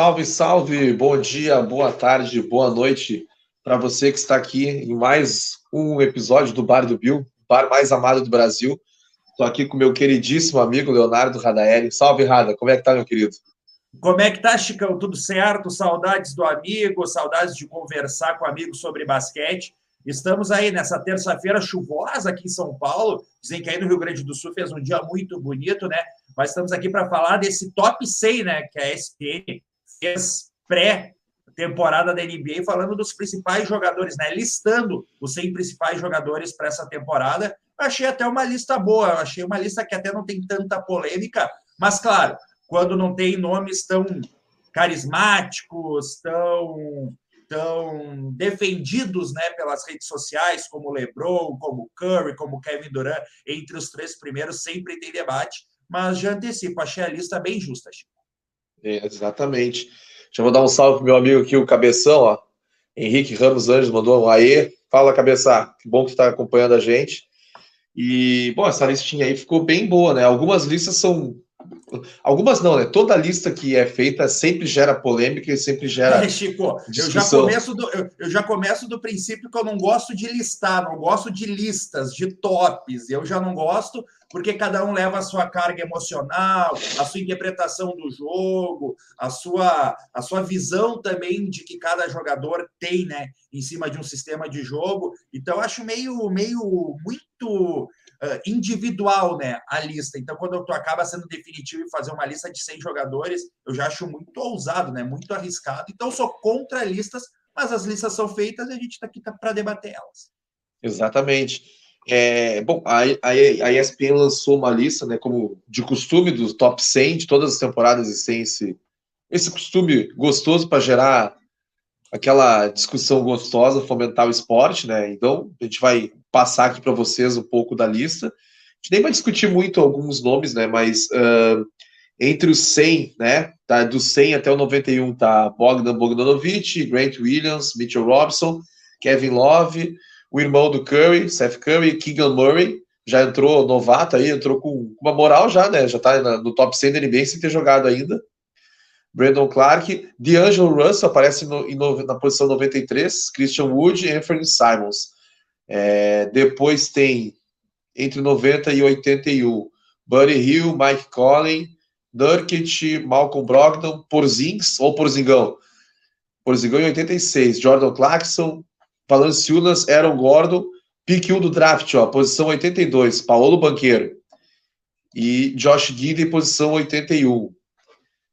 Salve, salve, bom dia, boa tarde, boa noite para você que está aqui em mais um episódio do Bar do Bill, bar mais amado do Brasil. Estou aqui com meu queridíssimo amigo Leonardo Radaeli. Salve, Rada, como é que tá, meu querido? Como é que tá, Chicão? Tudo certo? Saudades do amigo, saudades de conversar com amigo sobre basquete. Estamos aí nessa terça-feira chuvosa aqui em São Paulo. Dizem que aí no Rio Grande do Sul fez um dia muito bonito, né? Mas estamos aqui para falar desse top 100, né? Que a SPN fez pré-temporada da NBA, falando dos principais jogadores, né? Listando os 100 principais jogadores para essa temporada. Achei até uma lista boa, achei uma lista que até não tem tanta polêmica, mas claro, quando não tem nomes tão carismáticos, tão tão defendidos né, pelas redes sociais, como LeBron, como Curry, como Kevin Durant, entre os três primeiros, sempre tem debate, mas já antecipo, achei a lista bem justa, Chico. É, exatamente. Deixa eu dar um salve pro meu amigo aqui, o Cabeção, ó. Henrique Ramos Anjos mandou um aê. Fala, Cabeça. Que bom que está acompanhando a gente. E, bom, essa listinha aí ficou bem boa, né? Algumas listas são. Algumas não, né? Toda lista que é feita sempre gera polêmica e sempre gera. É, Chico, eu já, começo do, eu, eu, já começo do princípio que eu não gosto de listar, não gosto de listas, de tops. Eu já não gosto, porque cada um leva a sua carga emocional, a sua interpretação do jogo, a sua, a sua visão também de que cada jogador tem, né, em cima de um sistema de jogo. Então, acho meio, meio muito uh, individual, né, a lista. Então, quando tu acaba sendo definitivo e fazer uma lista de 100 jogadores, eu já acho muito ousado, né, muito arriscado. Então, sou contra listas, mas as listas são feitas e a gente está aqui para debater elas. Exatamente. É, bom, a, a, a, ESPN lançou uma lista, né, como de costume, dos top 100 de todas as temporadas e sem esse, esse costume gostoso para gerar aquela discussão gostosa, fomentar o esporte, né? Então, a gente vai passar aqui para vocês um pouco da lista. A gente nem vai discutir muito alguns nomes, né? Mas uh, entre os 100, né? Tá, do 100 até o 91 tá Bogdan Bogdanovic, Grant Williams, Mitchell Robson, Kevin Love, o irmão do Curry, Seth Curry, Keegan Murray, já entrou novato aí, entrou com uma moral já, né? Já tá no top 100 da NBA sem ter jogado ainda. Brandon Clark, D'Angelo Russell aparece no, no, na posição 93, Christian Wood e Anthony Simons. É, depois tem entre 90 e 81, Buddy Hill, Mike Collin, Nurkic, Malcolm Brogdon, Porzingis ou Porzingão. Porzingão em 86, Jordan Clarkson, Valanciunas, Aaron Gordon, pique 1 do draft, ó, posição 82, Paulo Banqueiro. E Josh Gidey, posição 81.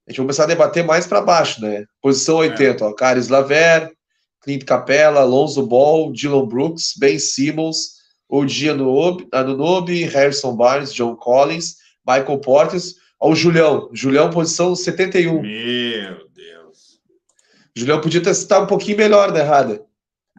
A gente vai começar a debater mais para baixo, né? Posição 80, é. ó, Caris Laver, Clint Capella, Alonso Ball, Dylan Brooks, Ben Simmons, Odia Anunobi, Harrison Barnes, John Collins, Michael Portes, ó, o Julião, Julião, posição 71. Meu Deus. Julião podia ter estado um pouquinho melhor, né, Rada?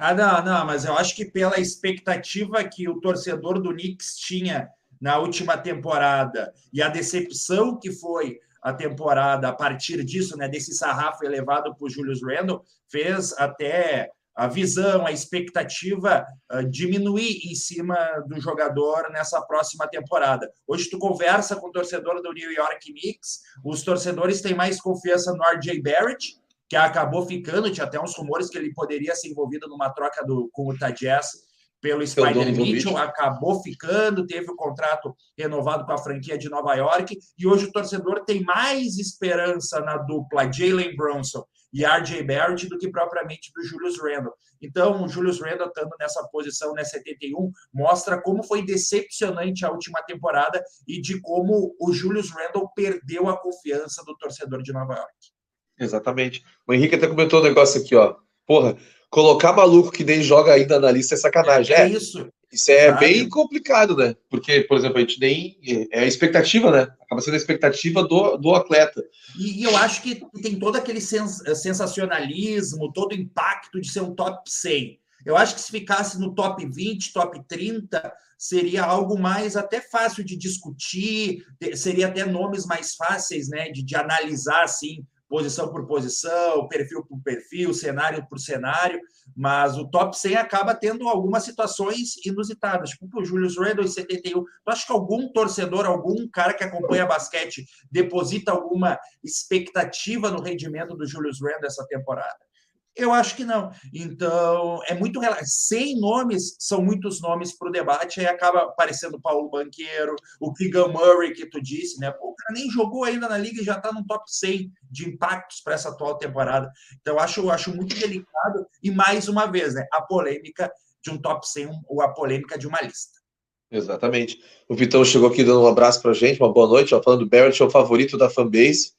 Ah, não, não, mas eu acho que pela expectativa que o torcedor do Knicks tinha na última temporada e a decepção que foi a temporada a partir disso, né, desse sarrafo elevado por Julius Randle, fez até a visão, a expectativa uh, diminuir em cima do jogador nessa próxima temporada. Hoje tu conversa com o torcedor do New York Knicks, os torcedores têm mais confiança no RJ Barrett, que acabou ficando, tinha até uns rumores que ele poderia ser envolvido numa troca do, com o Tajes pelo Spider Mitchell, acabou ficando, teve o contrato renovado com a franquia de Nova York, e hoje o torcedor tem mais esperança na dupla Jalen Bronson e RJ Barrett do que propriamente do Julius Randle. Então, o Julius Randle estando nessa posição, nessa 71, mostra como foi decepcionante a última temporada e de como o Julius Randle perdeu a confiança do torcedor de Nova York. Exatamente. O Henrique até comentou um negócio aqui, ó. Porra, colocar maluco que nem joga ainda na lista é sacanagem. É, é isso. Isso é Sabe? bem complicado, né? Porque, por exemplo, a gente nem. É a expectativa, né? Acaba sendo a expectativa do, do atleta. E, e eu acho que tem todo aquele sens sensacionalismo, todo o impacto de ser um top 100. Eu acho que se ficasse no top 20, top 30, seria algo mais até fácil de discutir, seria até nomes mais fáceis, né, de, de analisar, assim, posição por posição, perfil por perfil, cenário por cenário, mas o top 100 acaba tendo algumas situações inusitadas, tipo o Julius Randle em 71. Tu acha que algum torcedor, algum cara que acompanha basquete deposita alguma expectativa no rendimento do Julius Randle essa temporada? Eu acho que não. Então, é muito. 100 nomes são muitos nomes para o debate, aí acaba aparecendo o Paulo Banqueiro, o Keegan Murray, que tu disse, né? Pô, o cara nem jogou ainda na liga e já está no top 100 de impactos para essa atual temporada. Então, acho, acho muito delicado. E mais uma vez, né? A polêmica de um top 100 ou a polêmica de uma lista. Exatamente. O Vitão chegou aqui dando um abraço para gente, uma boa noite, ó, falando do Barrett é o favorito da fanbase.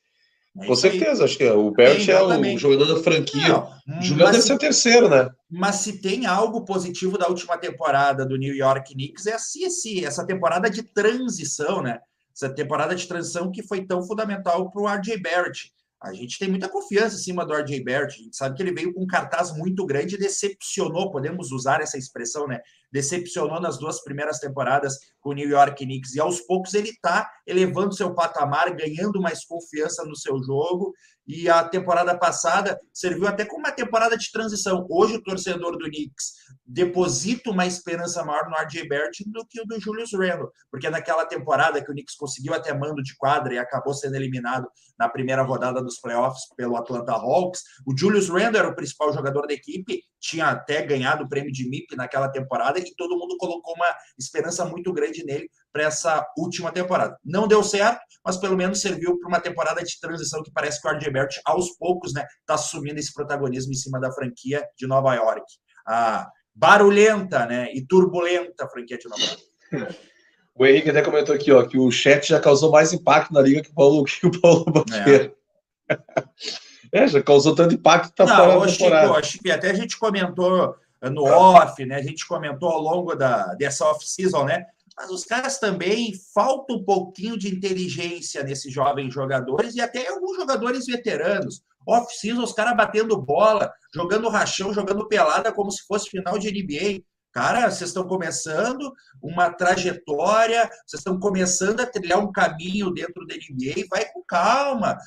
É Com certeza, acho que é. o Bert é, o jogador da franquia. Não, Juliano deve ser o terceiro, né? Mas se tem algo positivo da última temporada do New York Knicks, é assim, assim essa temporada de transição, né? Essa temporada de transição que foi tão fundamental para o RJ Barrett. A gente tem muita confiança em cima do RJ Barrett. A gente sabe que ele veio com um cartaz muito grande e decepcionou, podemos usar essa expressão, né? Decepcionou nas duas primeiras temporadas com o New York Knicks. E aos poucos ele está elevando seu patamar, ganhando mais confiança no seu jogo. E a temporada passada serviu até como uma temporada de transição. Hoje o torcedor do Knicks deposita uma esperança maior no RJ Barrett do que o do Julius Randle, porque naquela temporada que o Knicks conseguiu até mando de quadra e acabou sendo eliminado na primeira rodada dos playoffs pelo Atlanta Hawks, o Julius Randle era o principal jogador da equipe, tinha até ganhado o prêmio de MIP naquela temporada e todo mundo colocou uma esperança muito grande nele para essa última temporada. Não deu certo, mas pelo menos serviu para uma temporada de transição que parece que o Barrett aos poucos, né, está assumindo esse protagonismo em cima da franquia de Nova York. A barulhenta né, e turbulenta franquia de Nova York. O Henrique até comentou aqui ó, que o chat já causou mais impacto na liga que o Paulo, que o Paulo Banqueiro. É. é. já causou tanto impacto que tá Não, fora da temporada. Chico, que até a gente comentou no off, né? A gente comentou ao longo da, dessa off-season, né? Mas os caras também falta um pouquinho de inteligência nesses jovens jogadores e até alguns jogadores veteranos off-season, os caras batendo bola, jogando rachão, jogando pelada como se fosse final de NBA. Cara, vocês estão começando uma trajetória, vocês estão começando a trilhar um caminho dentro da NBA, vai com calma.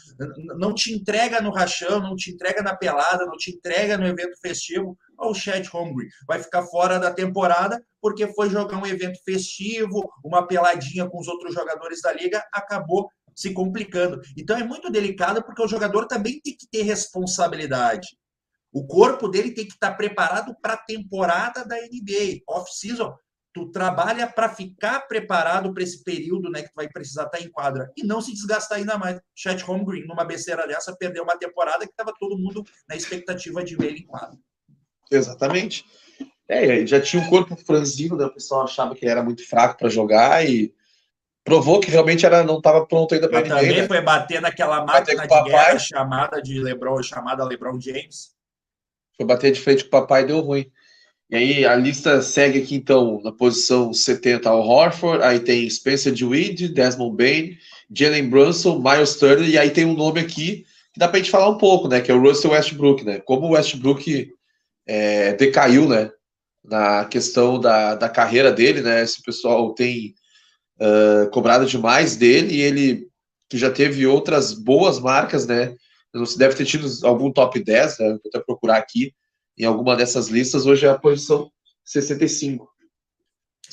Não te entrega no rachão, não te entrega na pelada, não te entrega no evento festivo. O Chad Hungry vai ficar fora da temporada porque foi jogar um evento festivo, uma peladinha com os outros jogadores da liga, acabou se complicando. Então é muito delicado porque o jogador também tem que ter responsabilidade. O corpo dele tem que estar preparado para a temporada da NBA, off-season. Tu trabalha para ficar preparado para esse período, né, que tu vai precisar estar em quadra e não se desgastar ainda mais. Chat Holmgren, numa besteira dessa, perdeu uma temporada que estava todo mundo na expectativa de ver ele em quadra. Exatamente. É, já tinha um corpo franzino, né? o pessoal achava que ele era muito fraco para jogar e provou que realmente era, não estava pronto ainda para ninguém. Também né? foi bater naquela máquina de guerra chamada de LeBron, chamada LeBron James. Foi bater de frente com o papai e deu ruim. E aí a lista segue aqui então na posição 70 o Horford, aí tem Spencer Dewey, Desmond Bain, Jalen Brunson, Miles Turner, e aí tem um nome aqui que dá para a gente falar um pouco, né? Que é o Russell Westbrook, né? Como o Westbrook é, decaiu, né? Na questão da, da carreira dele, né? Esse pessoal tem uh, cobrado demais dele e ele que já teve outras boas marcas, né? Você deve ter tido algum top 10, né? Vou até procurar aqui em alguma dessas listas. Hoje é a posição 65.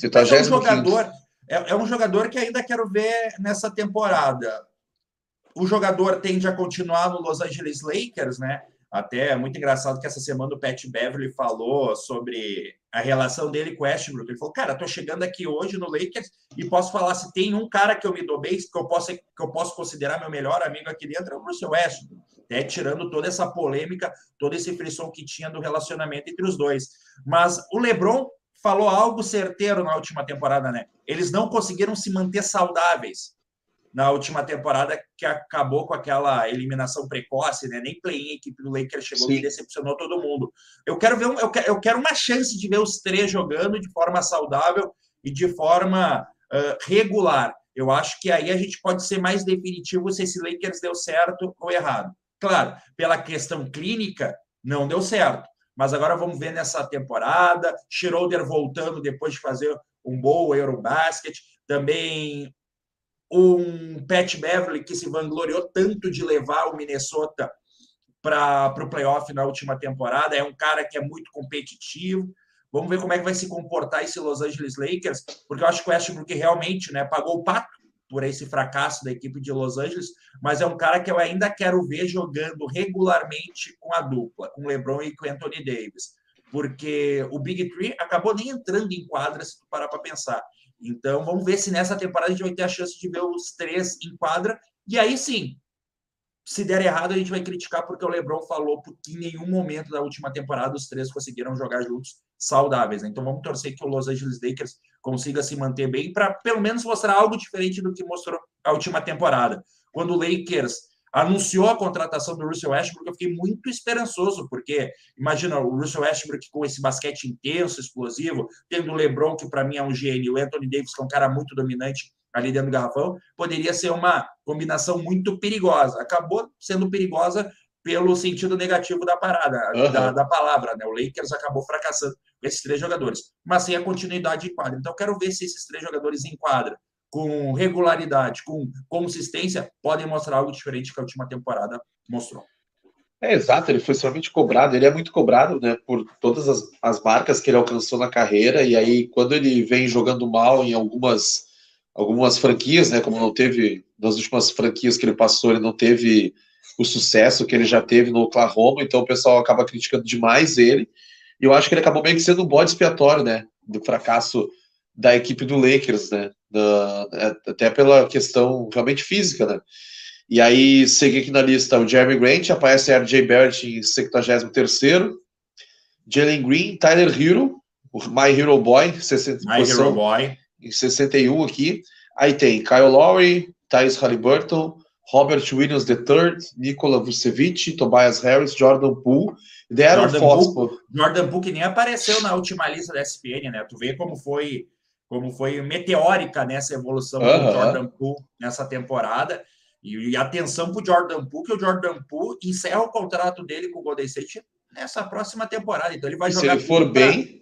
É um jogador, é, é um jogador que ainda quero ver nessa temporada. O jogador tende a continuar no Los Angeles Lakers, né? Até é muito engraçado que essa semana o Pat Beverly falou sobre a relação dele com o Westbrook. Ele falou, cara, tô chegando aqui hoje no Lakers e posso falar se tem um cara que eu me dou bem, que eu posso, que eu posso considerar meu melhor amigo aqui dentro, é o Russell Westbrook. Até tirando toda essa polêmica, todo esse frisson que tinha do relacionamento entre os dois. Mas o LeBron falou algo certeiro na última temporada, né? Eles não conseguiram se manter saudáveis na última temporada que acabou com aquela eliminação precoce, né? Nem play-in, a equipe do Lakers chegou Sim. e decepcionou todo mundo. Eu quero ver, um, eu, quero, eu quero uma chance de ver os três jogando de forma saudável e de forma uh, regular. Eu acho que aí a gente pode ser mais definitivo se esse Lakers deu certo ou errado. Claro, pela questão clínica, não deu certo. Mas agora vamos ver nessa temporada. Schroeder voltando depois de fazer um bom Eurobasket. Também um Pat Beverly que se vangloriou tanto de levar o Minnesota para o playoff na última temporada. É um cara que é muito competitivo. Vamos ver como é que vai se comportar esse Los Angeles Lakers, porque eu acho que o Westbrook realmente né, pagou o pato por esse fracasso da equipe de Los Angeles, mas é um cara que eu ainda quero ver jogando regularmente com a dupla, com LeBron e com Anthony Davis, porque o Big Three acabou nem entrando em quadra, se tu parar para pensar. Então, vamos ver se nessa temporada a gente vai ter a chance de ver os três em quadra, e aí sim, se der errado, a gente vai criticar porque o LeBron falou que em nenhum momento da última temporada os três conseguiram jogar juntos saudáveis. Né? Então vamos torcer que o Los Angeles Lakers consiga se manter bem para pelo menos mostrar algo diferente do que mostrou a última temporada. Quando o Lakers anunciou a contratação do Russell Westbrook, eu fiquei muito esperançoso, porque imagina o Russell Westbrook com esse basquete intenso, explosivo, tendo o LeBron, que para mim é um gênio, o Anthony Davis, que é um cara muito dominante, ali dentro do garrafão, poderia ser uma combinação muito perigosa. Acabou sendo perigosa pelo sentido negativo da parada, uhum. da, da, palavra, né? O Lakers acabou fracassando com esses três jogadores, mas sem a continuidade em quadra. Então, quero ver se esses três jogadores em quadra, com regularidade, com consistência, podem mostrar algo diferente que a última temporada mostrou. É exato, ele foi extremamente cobrado, ele é muito cobrado né, por todas as, as marcas que ele alcançou na carreira, e aí quando ele vem jogando mal em algumas algumas franquias, né? Como não teve nas últimas franquias que ele passou, ele não teve o sucesso que ele já teve no Oklahoma, então o pessoal acaba criticando demais ele. E eu acho que ele acabou meio que sendo um bode expiatório, né? Do fracasso da equipe do Lakers, né? Da, é, até pela questão realmente física, né? E aí, segui aqui na lista o Jeremy Grant, aparece RJ Barrett em 73 Jalen Green, Tyler Hero, o My Hero Boy, 60 My Hero Boy em 61 aqui. Aí tem Kyle Lowry, Thais Halliburton, Robert Williams III, Nikola Vucevic, Tobias Harris, Jordan Poole, deram Jordan. Poole, Jordan Poole que nem apareceu na última lista da SPN, né? Tu vê como foi como foi meteórica nessa evolução uh -huh. do Jordan Poole nessa temporada. E, e atenção para o Jordan Poole, que o Jordan Poole encerra o contrato dele com o Golden State nessa próxima temporada. Então ele vai e jogar. Se ele for bem,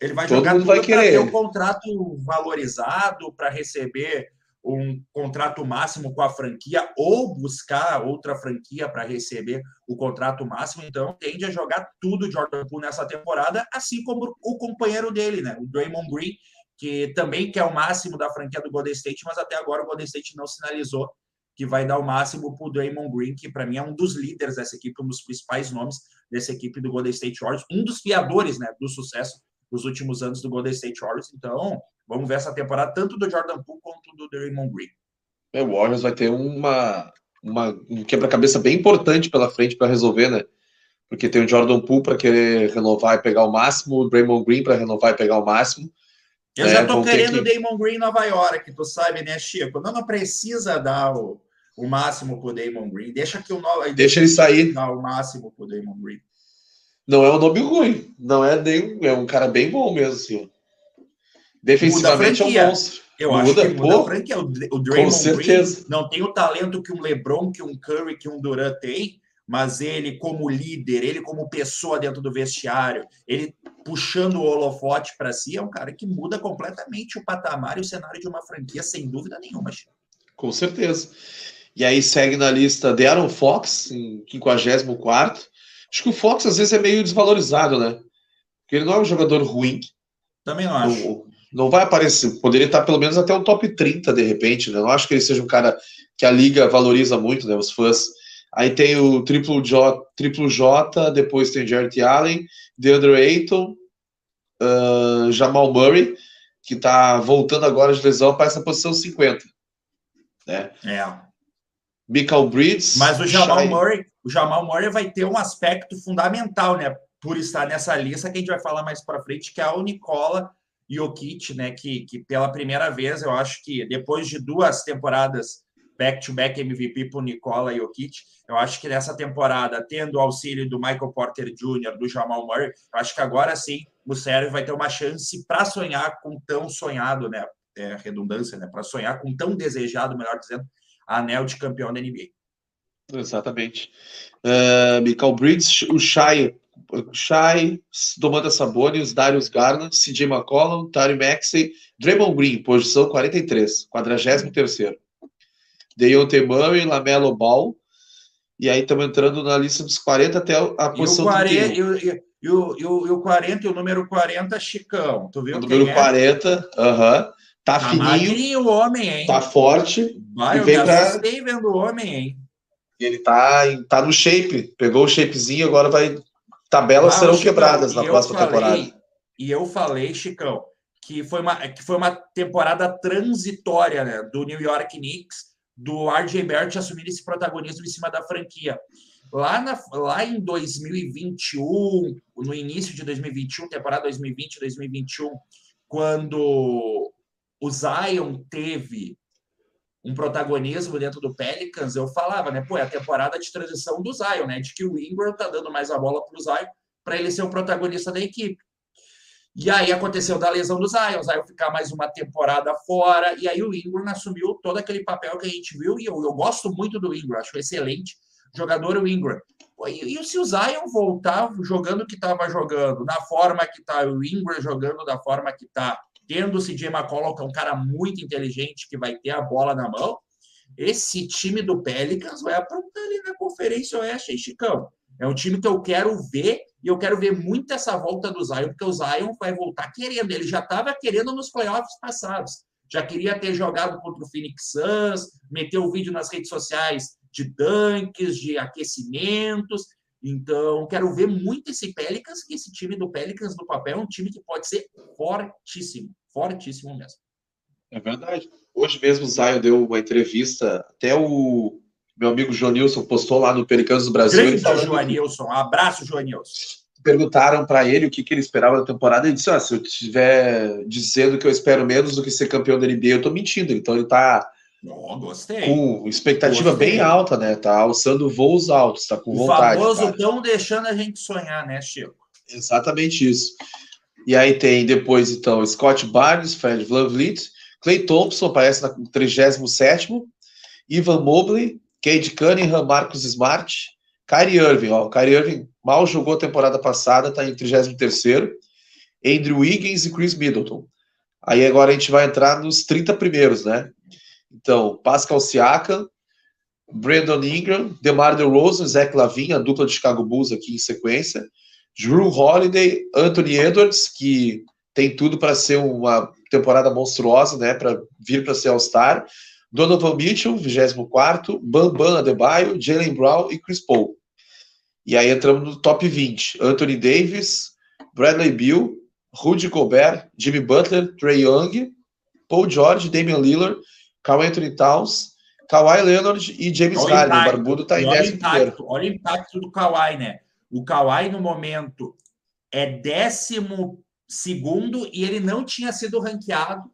ele vai jogar para ter um contrato valorizado, para receber um contrato máximo com a franquia ou buscar outra franquia para receber o contrato máximo. Então, tende a jogar tudo Jordan Poole nessa temporada, assim como o companheiro dele, né? O Draymond Green, que também quer o máximo da franquia do Golden State, mas até agora o Golden State não sinalizou que vai dar o máximo para o Draymond Green, que para mim é um dos líderes dessa equipe, um dos principais nomes dessa equipe do Golden State Warriors, um dos fiadores né, do sucesso nos últimos anos do Golden State Warriors. Então, vamos ver essa temporada tanto do Jordan Poole quanto do Draymond Green. É, o Warriors vai ter uma, uma um quebra-cabeça bem importante pela frente para resolver, né? Porque tem o Jordan Poole para querer renovar e pegar o máximo, o Draymond Green para renovar e pegar o máximo. Eu já estou querendo o que... Damon Green em Nova York, tu sabe, né, Chico? Não, não precisa dar o, o máximo pro Damon Green. Deixa que o deixa, deixa ele sair. Dar o máximo pro Damon Green. Não é um nome ruim. Não é nem. É um cara bem bom mesmo, assim. Defensivamente é um monstro. Eu muda, acho que muda pô, a franquia. O, o Draymond com certeza. Green não tem o talento que um LeBron, que um Curry, que um Durant tem, mas ele como líder, ele como pessoa dentro do vestiário, ele puxando o holofote para si, é um cara que muda completamente o patamar e o cenário de uma franquia, sem dúvida nenhuma. Com certeza. E aí segue na lista De'Aaron Fox, em 54 Acho que o Fox às vezes é meio desvalorizado, né? Porque ele não é um jogador ruim. Também não acho. Não, não vai aparecer. Poderia estar pelo menos até o top 30 de repente, né? Não acho que ele seja um cara que a liga valoriza muito, né? Os fãs. Aí tem o triplo J, triplo J depois tem Jarrett Allen, DeAndre Ayton, uh, Jamal Murray, que está voltando agora de lesão para essa posição 50. Né? É. Michael Bridges. Mas o Jamal Shai... Murray, o Jamal Murray vai ter um aspecto fundamental, né? Por estar nessa lista que a gente vai falar mais para frente, que é o Nicola Jokic, né? Que, que pela primeira vez, eu acho que depois de duas temporadas back-to-back MVP para o Nicola Jokic, eu acho que nessa temporada, tendo o auxílio do Michael Porter Jr., do Jamal Murray, eu acho que agora sim o Sérgio vai ter uma chance para sonhar com tão sonhado, né? É, redundância, né? Para sonhar com tão desejado, melhor dizendo, anel de campeão da NBA. Exatamente. Uh, Michael Bridges, o Shai, Shai, Domantas Sabonis, Darius Garland, CJ McCollum, Tari Maxey, Draymond Green, posição 43, 43 terceiro. Deontay Murray, Lamelo Ball, e aí estamos entrando na lista dos 40 até a posição e o 40, e, o, e, o, e, o, e o 40 e o número 40, Chicão. Tu viu o número é? 40, aham. Uh -huh. Tá, tá fininho. o homem, hein? Tá forte. Vai, eu vem pra... vendo o homem, hein? Ele tá, tá no shape. Pegou o shapezinho, agora vai. Tabelas ah, serão Chicão, quebradas na próxima falei, temporada. E eu falei, Chicão, que foi uma, que foi uma temporada transitória né, do New York Knicks, do RJ Barrett assumir esse protagonismo em cima da franquia. Lá, na, lá em 2021, no início de 2021, temporada 2020-2021, quando o Zion teve um protagonismo dentro do Pelicans, eu falava, né? Pô, é a temporada de transição do Zion, né? De que o Ingram tá dando mais a bola para o Zion para ele ser o protagonista da equipe. E aí aconteceu da lesão do Zion, o Zion ficar mais uma temporada fora, e aí o Ingram assumiu todo aquele papel que a gente viu, e eu, eu gosto muito do Ingram, acho excelente jogador o Ingram. E, e se o Zion voltar jogando o que estava jogando, da forma que está, o Ingram jogando da forma que está, tendo o CJ McCollum, que é um cara muito inteligente, que vai ter a bola na mão, esse time do Pelicans vai aprontar ali na Conferência Oeste, hein, Chicão? É um time que eu quero ver e eu quero ver muito essa volta do Zion, porque o Zion vai voltar querendo. Ele já estava querendo nos playoffs passados. Já queria ter jogado contra o Phoenix Suns, meteu o vídeo nas redes sociais de tanques, de aquecimentos. Então, quero ver muito esse Pelicans, que esse time do Pelicans no papel é um time que pode ser fortíssimo, fortíssimo mesmo. É verdade. Hoje mesmo o Zion deu uma entrevista, até o meu amigo Joanilson postou lá no Pelicanos do Brasil. Grande Joanilson, um abraço, Joanilson. Perguntaram para ele o que, que ele esperava da temporada. Ele disse: ah, se eu estiver dizendo que eu espero menos do que ser campeão da NBA, eu estou mentindo. Então ele está oh, gostei. com expectativa gostei. bem alta, né? Tá alçando voos altos, está com o vontade. O famoso estão deixando a gente sonhar, né, Chico? Exatamente isso. E aí tem depois, então, Scott Barnes, Fred VanVleet, Clay Thompson aparece na 37 Ivan Mobley, Cade Cunningham, Marcos Smart, Kyrie Irving. Ó, o Kyrie Irving mal jogou a temporada passada, está em 33 Andrew Wiggins e Chris Middleton. Aí agora a gente vai entrar nos 30 primeiros, né? Então, Pascal Siakam, Brandon Ingram, DeMar DeRozan, Zach Lavin, a dupla de Chicago Bulls aqui em sequência, Drew Holiday, Anthony Edwards, que tem tudo para ser uma temporada monstruosa, né, para vir para ser All-Star, Donovan Mitchell, 24, Bam Bam Adebayo, Jalen Brown e Chris Paul. E aí entramos no top 20. Anthony Davis, Bradley Beal, Rudy Gobert, Jimmy Butler, Trey Young, Paul George, Damian Lillard, Carl Anthony Towns, Kawhi Leonard e James Harden. O barbudo está em décimo primeiro. Olha o impacto do Kawhi, né? O Kawhi, no momento, é décimo segundo e ele não tinha sido ranqueado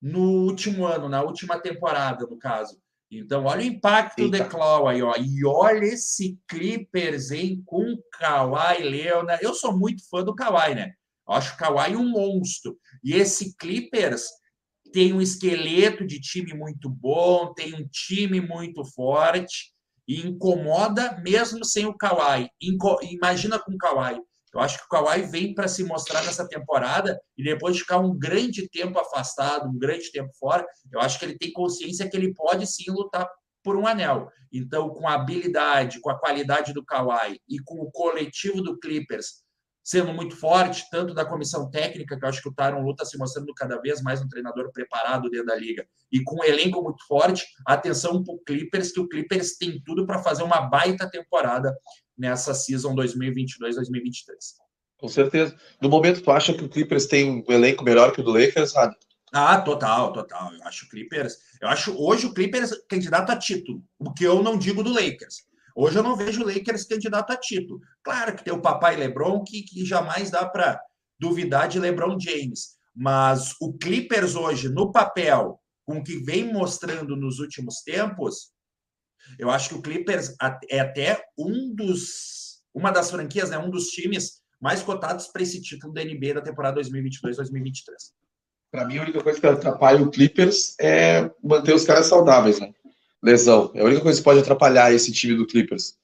no último ano, na última temporada, no caso. Então, olha o impacto Eita. do Claw aí, ó. E olha esse Clippers, hein, com Kawhi Leonard. Eu sou muito fã do Kawhi, né? Eu acho o Kawhi um monstro. E esse Clippers tem um esqueleto de time muito bom, tem um time muito forte e incomoda mesmo sem o Kawhi. Inco Imagina com o Kawhi. Eu acho que o Kawhi vem para se mostrar nessa temporada e depois de ficar um grande tempo afastado, um grande tempo fora, eu acho que ele tem consciência que ele pode sim lutar por um anel. Então, com a habilidade, com a qualidade do Kawhi e com o coletivo do Clippers sendo muito forte, tanto da comissão técnica, que eu acho que o Tyron Lu está se mostrando cada vez mais um treinador preparado dentro da liga, e com um elenco muito forte, atenção para o Clippers, que o Clippers tem tudo para fazer uma baita temporada nessa season 2022-2023. Com certeza. No momento, tu acha que o Clippers tem um elenco melhor que o do Lakers, Rado? Ah, total, total. Eu acho o Clippers. Eu acho hoje o Clippers candidato a título, o que eu não digo do Lakers. Hoje eu não vejo o Lakers candidato a título. Claro que tem o papai LeBron, que, que jamais dá para duvidar de LeBron James. Mas o Clippers hoje, no papel, com o que vem mostrando nos últimos tempos, eu acho que o Clippers é até um dos, uma das franquias, né, um dos times mais cotados para esse título da NBA da temporada 2022-2023. Para mim, a única coisa que atrapalha o Clippers é manter os caras saudáveis, né? Lesão. É a única coisa que pode atrapalhar esse time do Clippers.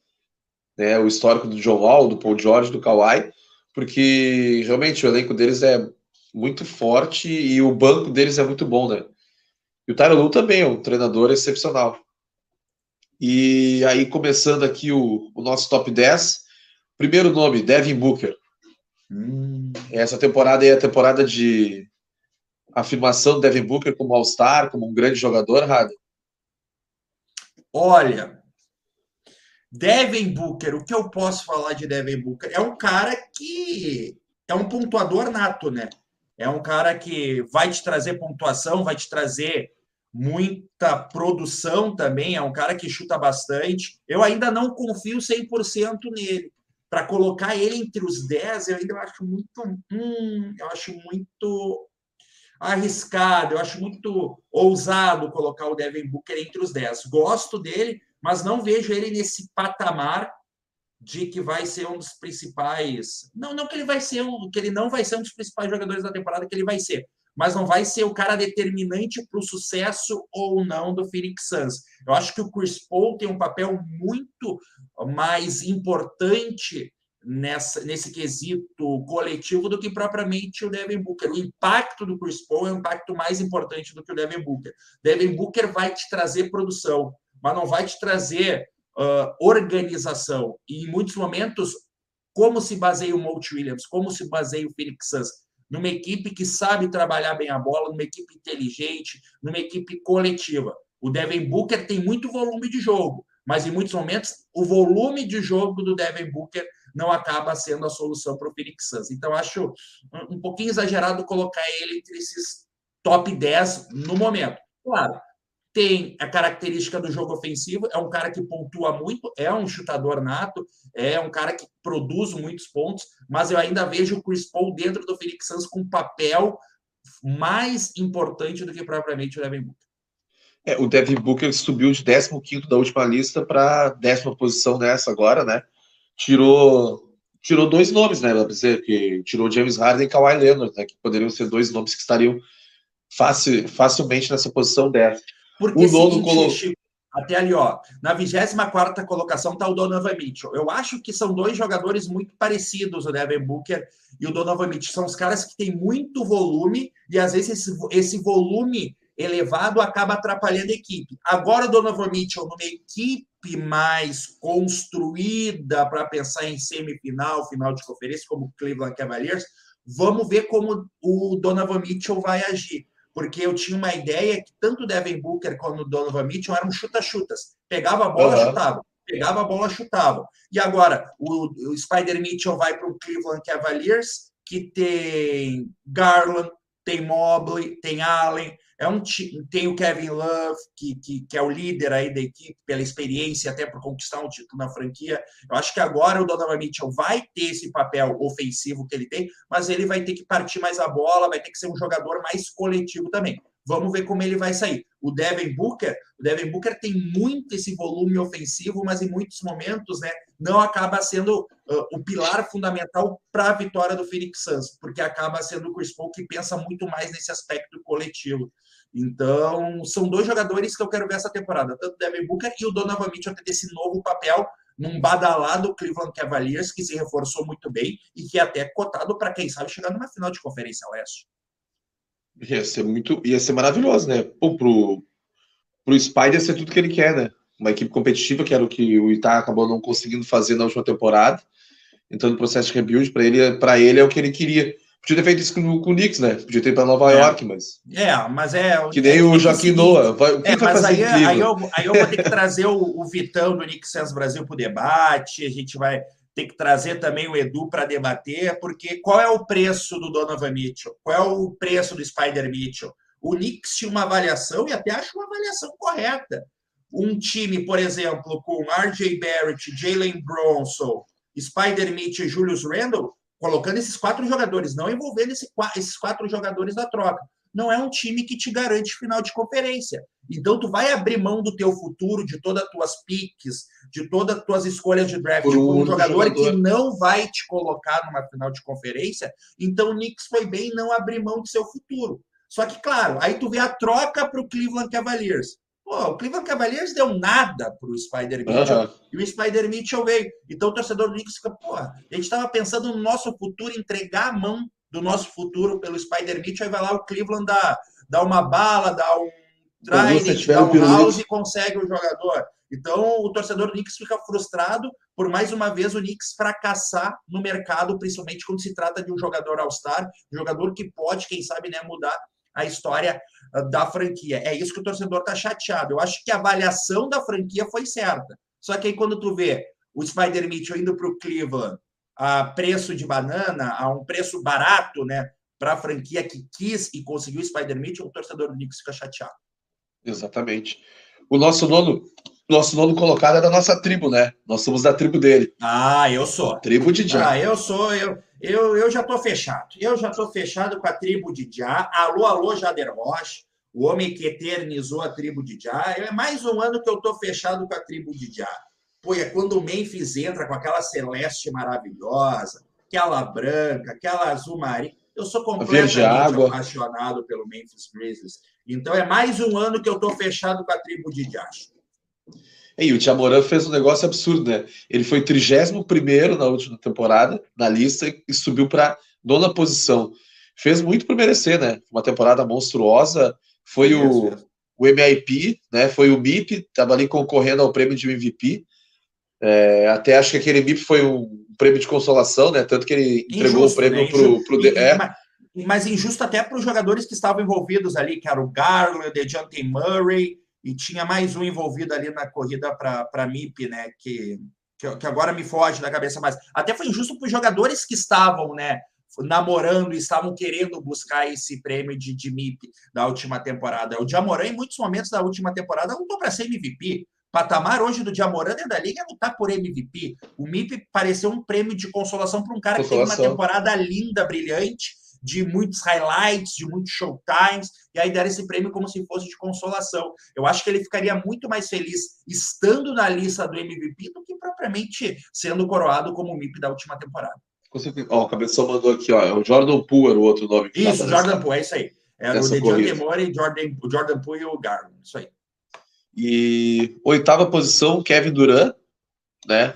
Né? O histórico do John Wall, do Paul George, do Kawhi, porque realmente o elenco deles é muito forte e o banco deles é muito bom, né? E o Tyron Lu também é um treinador excepcional. E aí, começando aqui o, o nosso top 10. Primeiro nome, Devin Booker. Hum. Essa temporada é a temporada de afirmação do Devin Booker como All-Star, como um grande jogador, Rada? Olha, Devin Booker, o que eu posso falar de Devin Booker? É um cara que é um pontuador nato, né? É um cara que vai te trazer pontuação, vai te trazer muita produção também. É um cara que chuta bastante. Eu ainda não confio 100% nele. Para colocar ele entre os 10, eu ainda acho muito. Hum, eu acho muito arriscado, eu acho muito ousado colocar o Devin Booker entre os 10. Gosto dele, mas não vejo ele nesse patamar de que vai ser um dos principais. Não, não que ele vai ser um, que ele não vai ser um dos principais jogadores da temporada que ele vai ser, mas não vai ser o cara determinante para o sucesso ou não do Phoenix Suns. Eu acho que o Chris Paul tem um papel muito mais importante nessa, nesse quesito coletivo do que propriamente o Devin Booker. O impacto do Chris Paul é um impacto mais importante do que o Devin Booker. Devin Booker vai te trazer produção, mas não vai te trazer uh, organização. E em muitos momentos, como se baseia o Monte Williams, como se baseia o Phoenix Suns? Numa equipe que sabe trabalhar bem a bola, numa equipe inteligente, numa equipe coletiva. O Devin Booker tem muito volume de jogo, mas em muitos momentos o volume de jogo do Devin Booker não acaba sendo a solução para o Phoenix Suns. Então, acho um pouquinho exagerado colocar ele entre esses top 10 no momento. Claro, tem a característica do jogo ofensivo, é um cara que pontua muito, é um chutador nato, é um cara que produz muitos pontos, mas eu ainda vejo o Chris Paul dentro do Phoenix Suns com um papel mais importante do que propriamente o Devin Booker. É, o Devin Booker subiu de 15 da última lista para décima posição nessa agora, né? Tirou tirou dois nomes, né? Dá dizer que tirou James Harden e Kawhi Leonard, né? Que poderiam ser dois nomes que estariam facil, facilmente nessa posição dessa. Porque o nono colocou. Até ali, ó, na 24 colocação está o Donovan Mitchell. Eu acho que são dois jogadores muito parecidos, o Devin Booker e o Donovan Mitchell. São os caras que têm muito volume e às vezes esse, esse volume elevado acaba atrapalhando a equipe. Agora o Donovan Mitchell numa equipe mais construída para pensar em semifinal, final de conferência, como o Cleveland Cavaliers, vamos ver como o Donovan Mitchell vai agir porque eu tinha uma ideia que tanto o Devin Booker quanto o Donovan Mitchell eram chuta-chutas. Pegava a bola, uhum. chutava. Pegava a bola, chutava. E agora, o, o Spider Mitchell vai para o Cleveland Cavaliers, que tem Garland, tem Mobley, tem Allen, é um tem o Kevin Love, que, que, que, é o líder aí da equipe, pela experiência, até por conquistar um título na franquia. Eu acho que agora o Donovan Mitchell vai ter esse papel ofensivo que ele tem, mas ele vai ter que partir mais a bola, vai ter que ser um jogador mais coletivo também. Vamos ver como ele vai sair. O Devin Booker, o Devin Booker tem muito esse volume ofensivo, mas em muitos momentos, né, não acaba sendo uh, o pilar fundamental para a vitória do Phoenix Suns, porque acaba sendo o Chris Paul que pensa muito mais nesse aspecto coletivo. Então, são dois jogadores que eu quero ver essa temporada, tanto o Devin Booker e o Donovan Mitchell ter esse novo papel num badalado Cleveland Cavaliers que se reforçou muito bem e que é até cotado para quem sabe chegar numa final de conferência oeste. Ia ser muito, ia ser maravilhoso, né? Pô, pro, pro Spider ser tudo que ele quer, né? Uma equipe competitiva, que era o que o Itá acabou não conseguindo fazer na última temporada. Então, no processo de rebuild, para ele, para ele é o que ele queria. Podia ter feito isso com, com o Knicks, né? Podia ter ido para Nova é. York, mas. É, mas é. Que nem é, o Joaquim Noah. Vai, o que é, vai mas aí, aí, eu, aí eu vou ter que trazer o, o Vitão do Knicks Sense Brasil para o debate. A gente vai ter que trazer também o Edu para debater, porque qual é o preço do Donovan Mitchell? Qual é o preço do Spider Mitchell? O Knicks tinha uma avaliação, e até acho uma avaliação correta. Um time, por exemplo, com RJ Barrett, Jalen Bronson, Spider Mitchell e Julius Randle, colocando esses quatro jogadores, não envolvendo esse, esses quatro jogadores da troca. Não é um time que te garante final de conferência. Então, tu vai abrir mão do teu futuro, de todas as tuas piques, de todas as tuas escolhas de draft por um, jogador, jogador, que não vai te colocar numa final de conferência. Então, o Knicks foi bem não abrir mão do seu futuro. Só que, claro, aí tu vê a troca para o Cleveland Cavaliers. Pô, o Cleveland Cavaliers deu nada para o Spider Mitchell uhum. e o Spider Mitchell veio. Então o torcedor do Knicks fica, pô, a gente estava pensando no nosso futuro, entregar a mão do nosso futuro pelo Spider Mitchell, aí vai lá o Cleveland dar, dar uma bala, dar um, Dryden, House e consegue o jogador. Então, o torcedor do Knicks fica frustrado por, mais uma vez, o Knicks fracassar no mercado, principalmente quando se trata de um jogador All-Star, um jogador que pode, quem sabe, né, mudar a história ah, da franquia. É isso que o torcedor está chateado. Eu acho que a avaliação da franquia foi certa. Só que aí, quando tu vê o Spider Mitchell indo para o Cleveland a preço de banana, a um preço barato, né, para a franquia que quis e conseguiu o Spider Mitchell, o torcedor do Knicks fica chateado. Exatamente. O nosso nono, nosso nono colocado é da nossa tribo, né? Nós somos da tribo dele. Ah, eu sou. Tribo de Já. Ah, eu sou, eu, eu, eu já tô fechado. Eu já tô fechado com a tribo de Já. Alô, alô, Jader Rocha. O homem que eternizou a tribo de Já. É mais um ano que eu tô fechado com a tribo de Já. Pô, é quando o Memphis entra com aquela celeste maravilhosa, aquela branca, aquela azul marinha. Eu sou completamente apaixonado pelo Memphis Grizzlies. Então é mais um ano que eu estou fechado com a tribo de Diacho. E o Tiamoran fez um negócio absurdo, né? Ele foi 31 na última temporada, na lista, e subiu para nona posição. Fez muito por merecer, né? Uma temporada monstruosa. Foi o, o MIP, né? Foi o MIP, estava ali concorrendo ao prêmio de MVP. É, até acho que aquele MIP foi um prêmio de consolação, né? Tanto que ele entregou Injusto, o prêmio né? para o. É mas injusto até para os jogadores que estavam envolvidos ali, que era o Garland, DeJounte Murray, e tinha mais um envolvido ali na corrida para a MIP, né? Que, que, que, agora me foge da cabeça, mas até foi injusto para os jogadores que estavam, né? Namorando e estavam querendo buscar esse prêmio de, de MIP da última temporada. O Jamoran, em muitos momentos da última temporada, lutou para ser MVP. Patamar hoje do dentro da liga é lutar por MVP. O MIP pareceu um prêmio de consolação para um cara consolação. que tem uma temporada linda, brilhante, de muitos highlights, de muitos showtimes, e aí dar esse prêmio como se fosse de consolação. Eu acho que ele ficaria muito mais feliz estando na lista do MVP do que propriamente sendo coroado como o MIP da última temporada. Ó, o Cabeção mandou aqui, ó, é o Jordan Poole, o outro nome. Isso, Jordan Poole, é isso aí. É o DeJounte Murray, Jordan, o Jordan Poole e o Garland, isso aí. E oitava posição, Kevin Durant, né?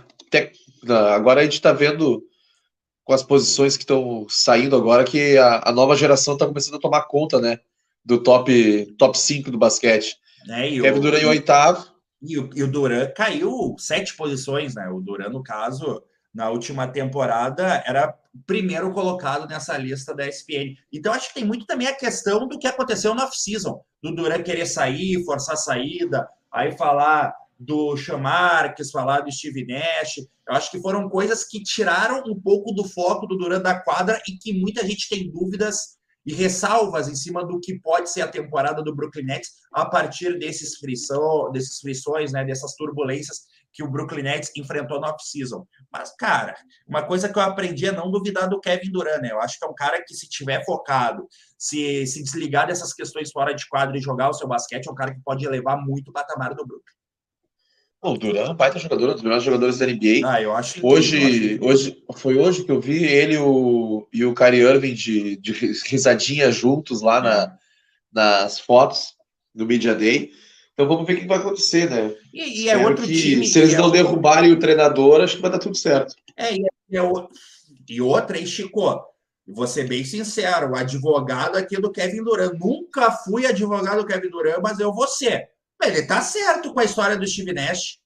Agora a gente está vendo com as posições que estão saindo agora, que a, a nova geração está começando a tomar conta, né? Do top, top 5 do basquete. É, Kevin Durant em oitavo. E o, e o Durant caiu sete posições, né? O Durant, no caso, na última temporada, era primeiro colocado nessa lista da ESPN. Então, acho que tem muito também a questão do que aconteceu no off-season, do Durant querer sair, forçar a saída, aí falar do Chamarques, falar do Steve Nash. Eu acho que foram coisas que tiraram um pouco do foco do Durant da quadra e que muita gente tem dúvidas e ressalvas em cima do que pode ser a temporada do Brooklyn Nets a partir desses, frição, desses frições, né, dessas turbulências que o Brooklyn Nets enfrentou no off-season. Mas, cara, uma coisa que eu aprendi é não duvidar do Kevin Durant, né? Eu acho que é um cara que, se tiver focado, se, se desligar dessas questões fora de quadro e jogar o seu basquete, é um cara que pode elevar muito o patamar do Brooklyn. O Duran, baita jogador, um dos melhores jogadores da NBA. Ah, eu acho hoje, hoje Foi hoje que eu vi ele o, e o Kyrie Irving de, de risadinha juntos lá na, nas fotos do Media Day. Então vamos ver o que vai acontecer, né? E, e é outro que, time. Se eles não é derrubarem o treinador, acho que vai dar tudo certo. É, e, é, é e outra, hein, Chico? Vou ser bem sincero, o advogado aqui do Kevin Durant. Nunca fui advogado do Kevin Durant, mas eu vou ser. Ele tá certo com a história do Steve Nash.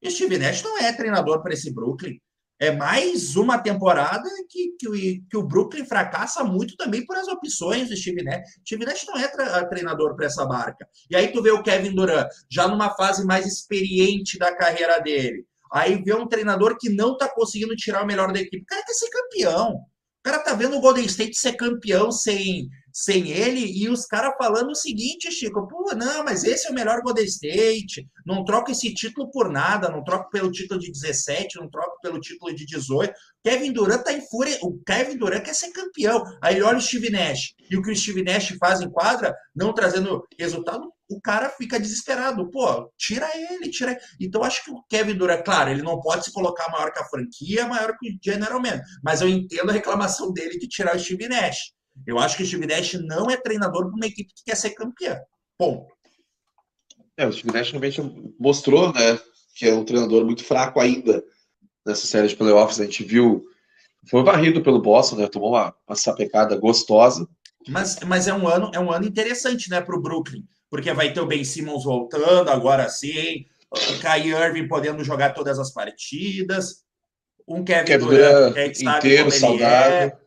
E Steve Nash não é treinador para esse Brooklyn. É mais uma temporada que, que, o, que o Brooklyn fracassa muito também por as opções do Steve Nash. Steve Nash não é treinador para essa barca. E aí tu vê o Kevin Durant já numa fase mais experiente da carreira dele. Aí vê um treinador que não tá conseguindo tirar o melhor da equipe. O cara quer ser campeão. O cara tá vendo o Golden State ser campeão sem sem ele e os caras falando o seguinte, Chico, pô, não, mas esse é o melhor Golden State, não troca esse título por nada, não troca pelo título de 17, não troca pelo título de 18. Kevin Durant tá em fúria, o Kevin Durant quer ser campeão. Aí olha o Steve Nash e o que o Steve Nash faz em quadra, não trazendo resultado, o cara fica desesperado. Pô, tira ele, tira ele. Então acho que o Kevin Durant, claro, ele não pode se colocar maior que a franquia, maior que o General Man, mas eu entendo a reclamação dele de tirar o Steve Nash. Eu acho que o Steve Nash não é treinador para uma equipe que quer ser campeã. Ponto. É, o Steve Nash realmente mostrou, né, que é um treinador muito fraco ainda nessa série de playoffs. A gente viu, foi varrido pelo Boston, né, tomou uma, uma sapecada gostosa. Mas, mas é um ano, é um ano interessante, né, para o Brooklyn, porque vai ter o Ben Simmons voltando agora sim, o Kai Irving podendo jogar todas as partidas, um Kevin, Kevin Durant, sabe inteiro, ele é.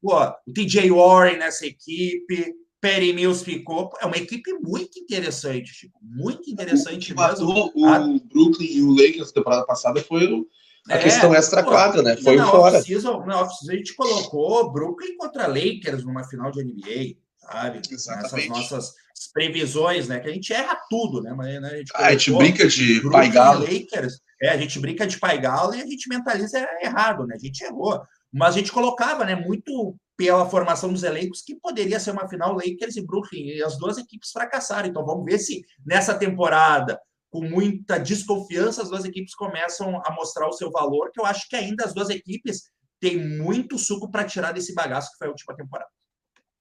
Pô, o TJ Warren nessa equipe, Perry Mills ficou. É uma equipe muito interessante, Chico. Muito interessante o mesmo. O, a... Brooklyn e o Lakers temporada passada foi a é, questão extra-quadra, né? Foi na fora. Na off-season a gente colocou Brooklyn contra Lakers numa final de NBA, sabe? Exatamente. Essas nossas previsões, né? Que a gente erra tudo, né? Mas, né? A, gente ah, a gente brinca de pai galo. Lakers, é, a gente brinca de pai galo e a gente mentaliza errado, né? A gente errou. Mas a gente colocava, né? Muito pela formação dos elencos que poderia ser uma final Lakers e Brooklyn, e as duas equipes fracassaram. Então vamos ver se nessa temporada, com muita desconfiança, as duas equipes começam a mostrar o seu valor, que eu acho que ainda as duas equipes têm muito suco para tirar desse bagaço que foi a última temporada.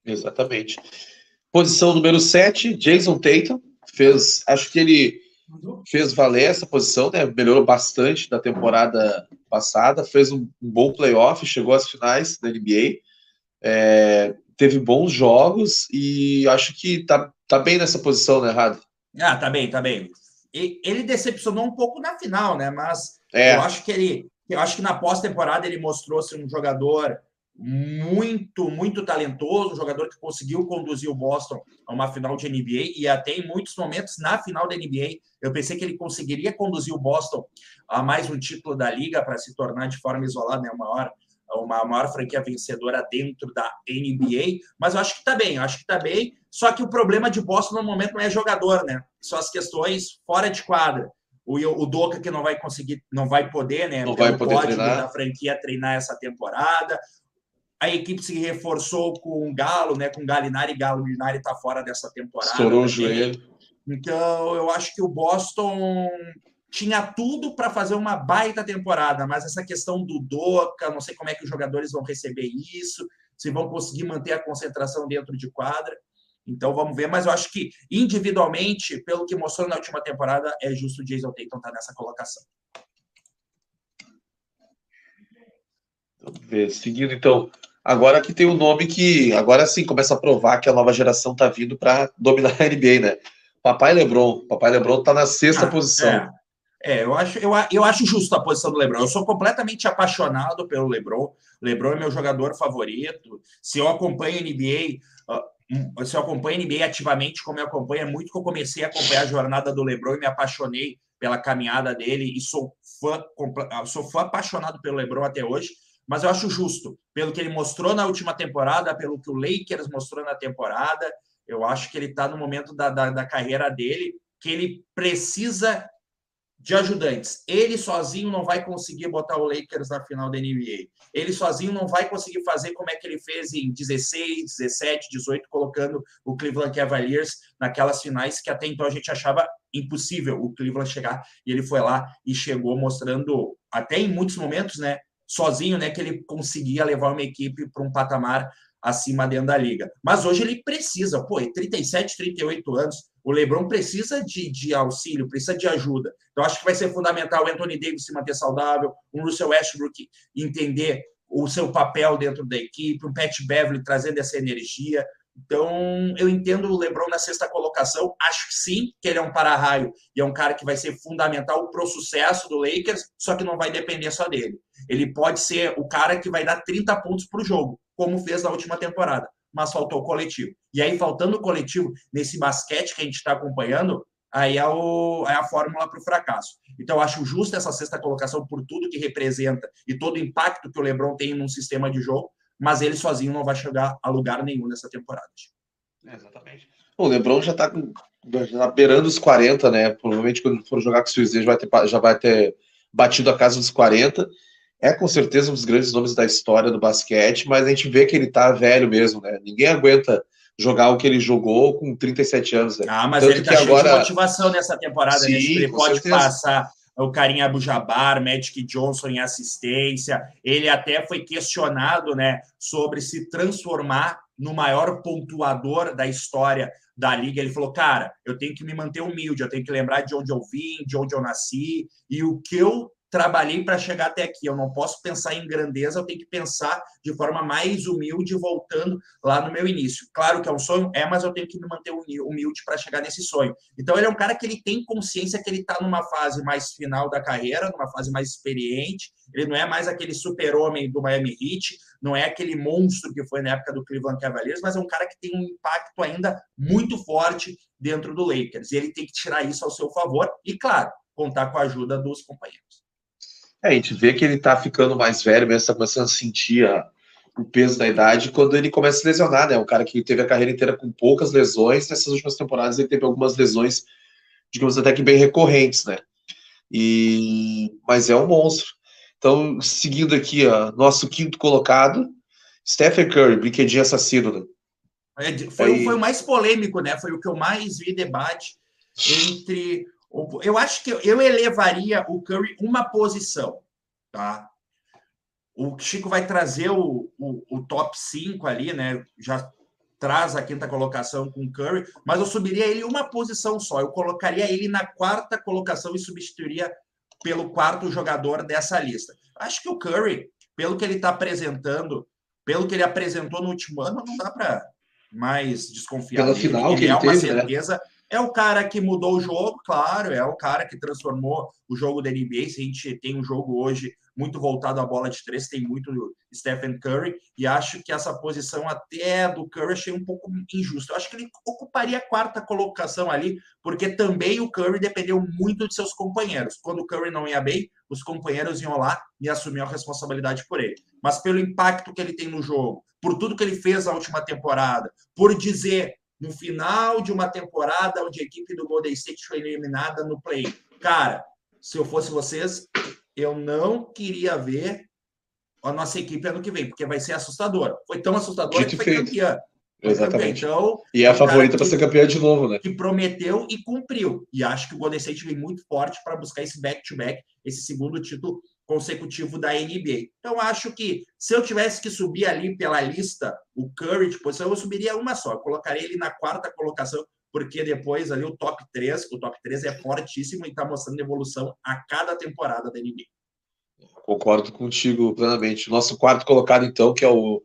Exatamente. Posição número 7, Jason Tatum. Fez, acho que ele fez valer essa posição, né? Melhorou bastante da temporada passada, fez um, um bom playoff, chegou às finais da NBA é, teve bons jogos e acho que tá, tá bem nessa posição, né, Rado? Ah, tá bem, tá bem. Ele decepcionou um pouco na final, né? Mas é. eu acho que ele, eu acho que na pós-temporada ele mostrou ser um jogador muito, muito talentoso, um jogador que conseguiu conduzir o Boston a uma final de NBA e até em muitos momentos na final da NBA eu pensei que ele conseguiria conduzir o Boston a mais um título da liga para se tornar de forma isolada né, o maior uma maior franquia vencedora dentro da NBA, mas eu acho que está bem, eu acho que está bem. Só que o problema de Boston no momento não é jogador, né? São as questões fora de quadra. O, o Doca que não vai conseguir, não vai poder, né? Não vai poder treinar. da franquia treinar essa temporada. A equipe se reforçou com o Galo, né? Com o Galinari, Galo Galinari está fora dessa temporada. Estourou o joelho. Então, eu acho que o Boston tinha tudo para fazer uma baita temporada, mas essa questão do Doca, não sei como é que os jogadores vão receber isso, se vão conseguir manter a concentração dentro de quadra. Então vamos ver, mas eu acho que individualmente, pelo que mostrou na última temporada, é justo o Jason Tatum estar tá nessa colocação. Vamos ver, seguindo então. Agora que tem o um nome que agora sim começa a provar que a nova geração está vindo para dominar a NBA, né? Papai Lebron. Papai Lebron está na sexta ah, posição. É. É, eu acho, eu, eu acho justo a posição do Lebron. Eu sou completamente apaixonado pelo Lebron. Lebron é meu jogador favorito. Se eu acompanho NBA, uh, se eu acompanho NBA ativamente, como eu acompanho, é muito que eu comecei a acompanhar a jornada do Lebron e me apaixonei pela caminhada dele e sou fã, ah, sou fã apaixonado pelo Lebron até hoje. Mas eu acho justo, pelo que ele mostrou na última temporada, pelo que o Lakers mostrou na temporada, eu acho que ele está no momento da, da, da carreira dele que ele precisa de ajudantes. Ele sozinho não vai conseguir botar o Lakers na final da NBA. Ele sozinho não vai conseguir fazer como é que ele fez em 16, 17, 18, colocando o Cleveland Cavaliers naquelas finais que até então a gente achava impossível o Cleveland chegar. E ele foi lá e chegou mostrando, até em muitos momentos, né, sozinho, né, que ele conseguia levar uma equipe para um patamar acima dentro da liga. Mas hoje ele precisa, pô, 37, 38 anos, o LeBron precisa de, de auxílio, precisa de ajuda. Então, acho que vai ser fundamental o Anthony Davis se manter saudável, o Russell Westbrook entender o seu papel dentro da equipe, o Pat Beverly trazendo essa energia. Então, eu entendo o LeBron na sexta colocação. Acho que sim, que ele é um para-raio e é um cara que vai ser fundamental para o sucesso do Lakers, só que não vai depender só dele. Ele pode ser o cara que vai dar 30 pontos para o jogo, como fez na última temporada mas faltou o coletivo. E aí, faltando o coletivo nesse basquete que a gente está acompanhando, aí é, o, é a fórmula para o fracasso. Então, acho justo essa sexta colocação por tudo que representa e todo o impacto que o Lebron tem num sistema de jogo, mas ele sozinho não vai chegar a lugar nenhum nessa temporada. Exatamente. O Lebron já está tá beirando os 40, né? Provavelmente quando for jogar com o já vai ter, já vai ter batido a casa dos 40 é com certeza um dos grandes nomes da história do basquete, mas a gente vê que ele tá velho mesmo, né? Ninguém aguenta jogar o que ele jogou com 37 anos. Né? Ah, mas Tanto ele tá cheio agora... de motivação nessa temporada, Sim, né? Ele pode certeza. passar o Karim Abujamar, Magic Johnson em assistência. Ele até foi questionado, né, sobre se transformar no maior pontuador da história da liga. Ele falou: "Cara, eu tenho que me manter humilde, eu tenho que lembrar de onde eu vim, de onde eu nasci e o que eu trabalhei para chegar até aqui. Eu não posso pensar em grandeza, eu tenho que pensar de forma mais humilde, voltando lá no meu início. Claro que é um sonho, é, mas eu tenho que me manter humilde para chegar nesse sonho. Então, ele é um cara que ele tem consciência que ele está numa fase mais final da carreira, numa fase mais experiente. Ele não é mais aquele super-homem do Miami Heat, não é aquele monstro que foi na época do Cleveland Cavaliers, mas é um cara que tem um impacto ainda muito forte dentro do Lakers. E ele tem que tirar isso ao seu favor e, claro, contar com a ajuda dos companheiros. É, a gente vê que ele tá ficando mais velho, mesmo está começando a sentir a, o peso da idade quando ele começa a se lesionar, né? Um cara que teve a carreira inteira com poucas lesões, nessas últimas temporadas ele teve algumas lesões, digamos até que bem recorrentes, né? E mas é um monstro. Então, seguindo aqui, ó, nosso quinto colocado, Stephen Curry, brinquedinho assassino, né? É, foi, foi o mais polêmico, né? Foi o que eu mais vi debate entre eu acho que eu elevaria o Curry uma posição, tá? O Chico vai trazer o, o, o top 5 ali, né? Já traz a quinta colocação com o Curry, mas eu subiria ele uma posição só. Eu colocaria ele na quarta colocação e substituiria pelo quarto jogador dessa lista. Acho que o Curry, pelo que ele está apresentando, pelo que ele apresentou no último ano, não dá para mais desconfiar. Pela final ele, que ele é uma teve, né? certeza. Né? É o cara que mudou o jogo, claro, é o cara que transformou o jogo da NBA. Se a gente tem um jogo hoje muito voltado à bola de três, tem muito Stephen Curry, e acho que essa posição até do Curry achei um pouco injusta. Eu acho que ele ocuparia a quarta colocação ali, porque também o Curry dependeu muito de seus companheiros. Quando o Curry não ia bem, os companheiros iam lá e assumiam a responsabilidade por ele. Mas pelo impacto que ele tem no jogo, por tudo que ele fez na última temporada, por dizer no final de uma temporada onde a equipe do Golden State foi eliminada no play. Cara, se eu fosse vocês, eu não queria ver a nossa equipe ano que vem, porque vai ser assustador. Foi tão assustador que foi feito. campeã. Exatamente. Então, e é a favorita para ser campeã de novo, né? Que prometeu e cumpriu. E acho que o Golden State vem muito forte para buscar esse back-to-back, -back, esse segundo título consecutivo da NBA. Então, acho que se eu tivesse que subir ali pela lista o Curry de posição, eu subiria uma só. Eu colocaria ele na quarta colocação, porque depois ali o top 3, o top 3 é fortíssimo e está mostrando evolução a cada temporada da NBA. Concordo contigo plenamente. Nosso quarto colocado, então, que é o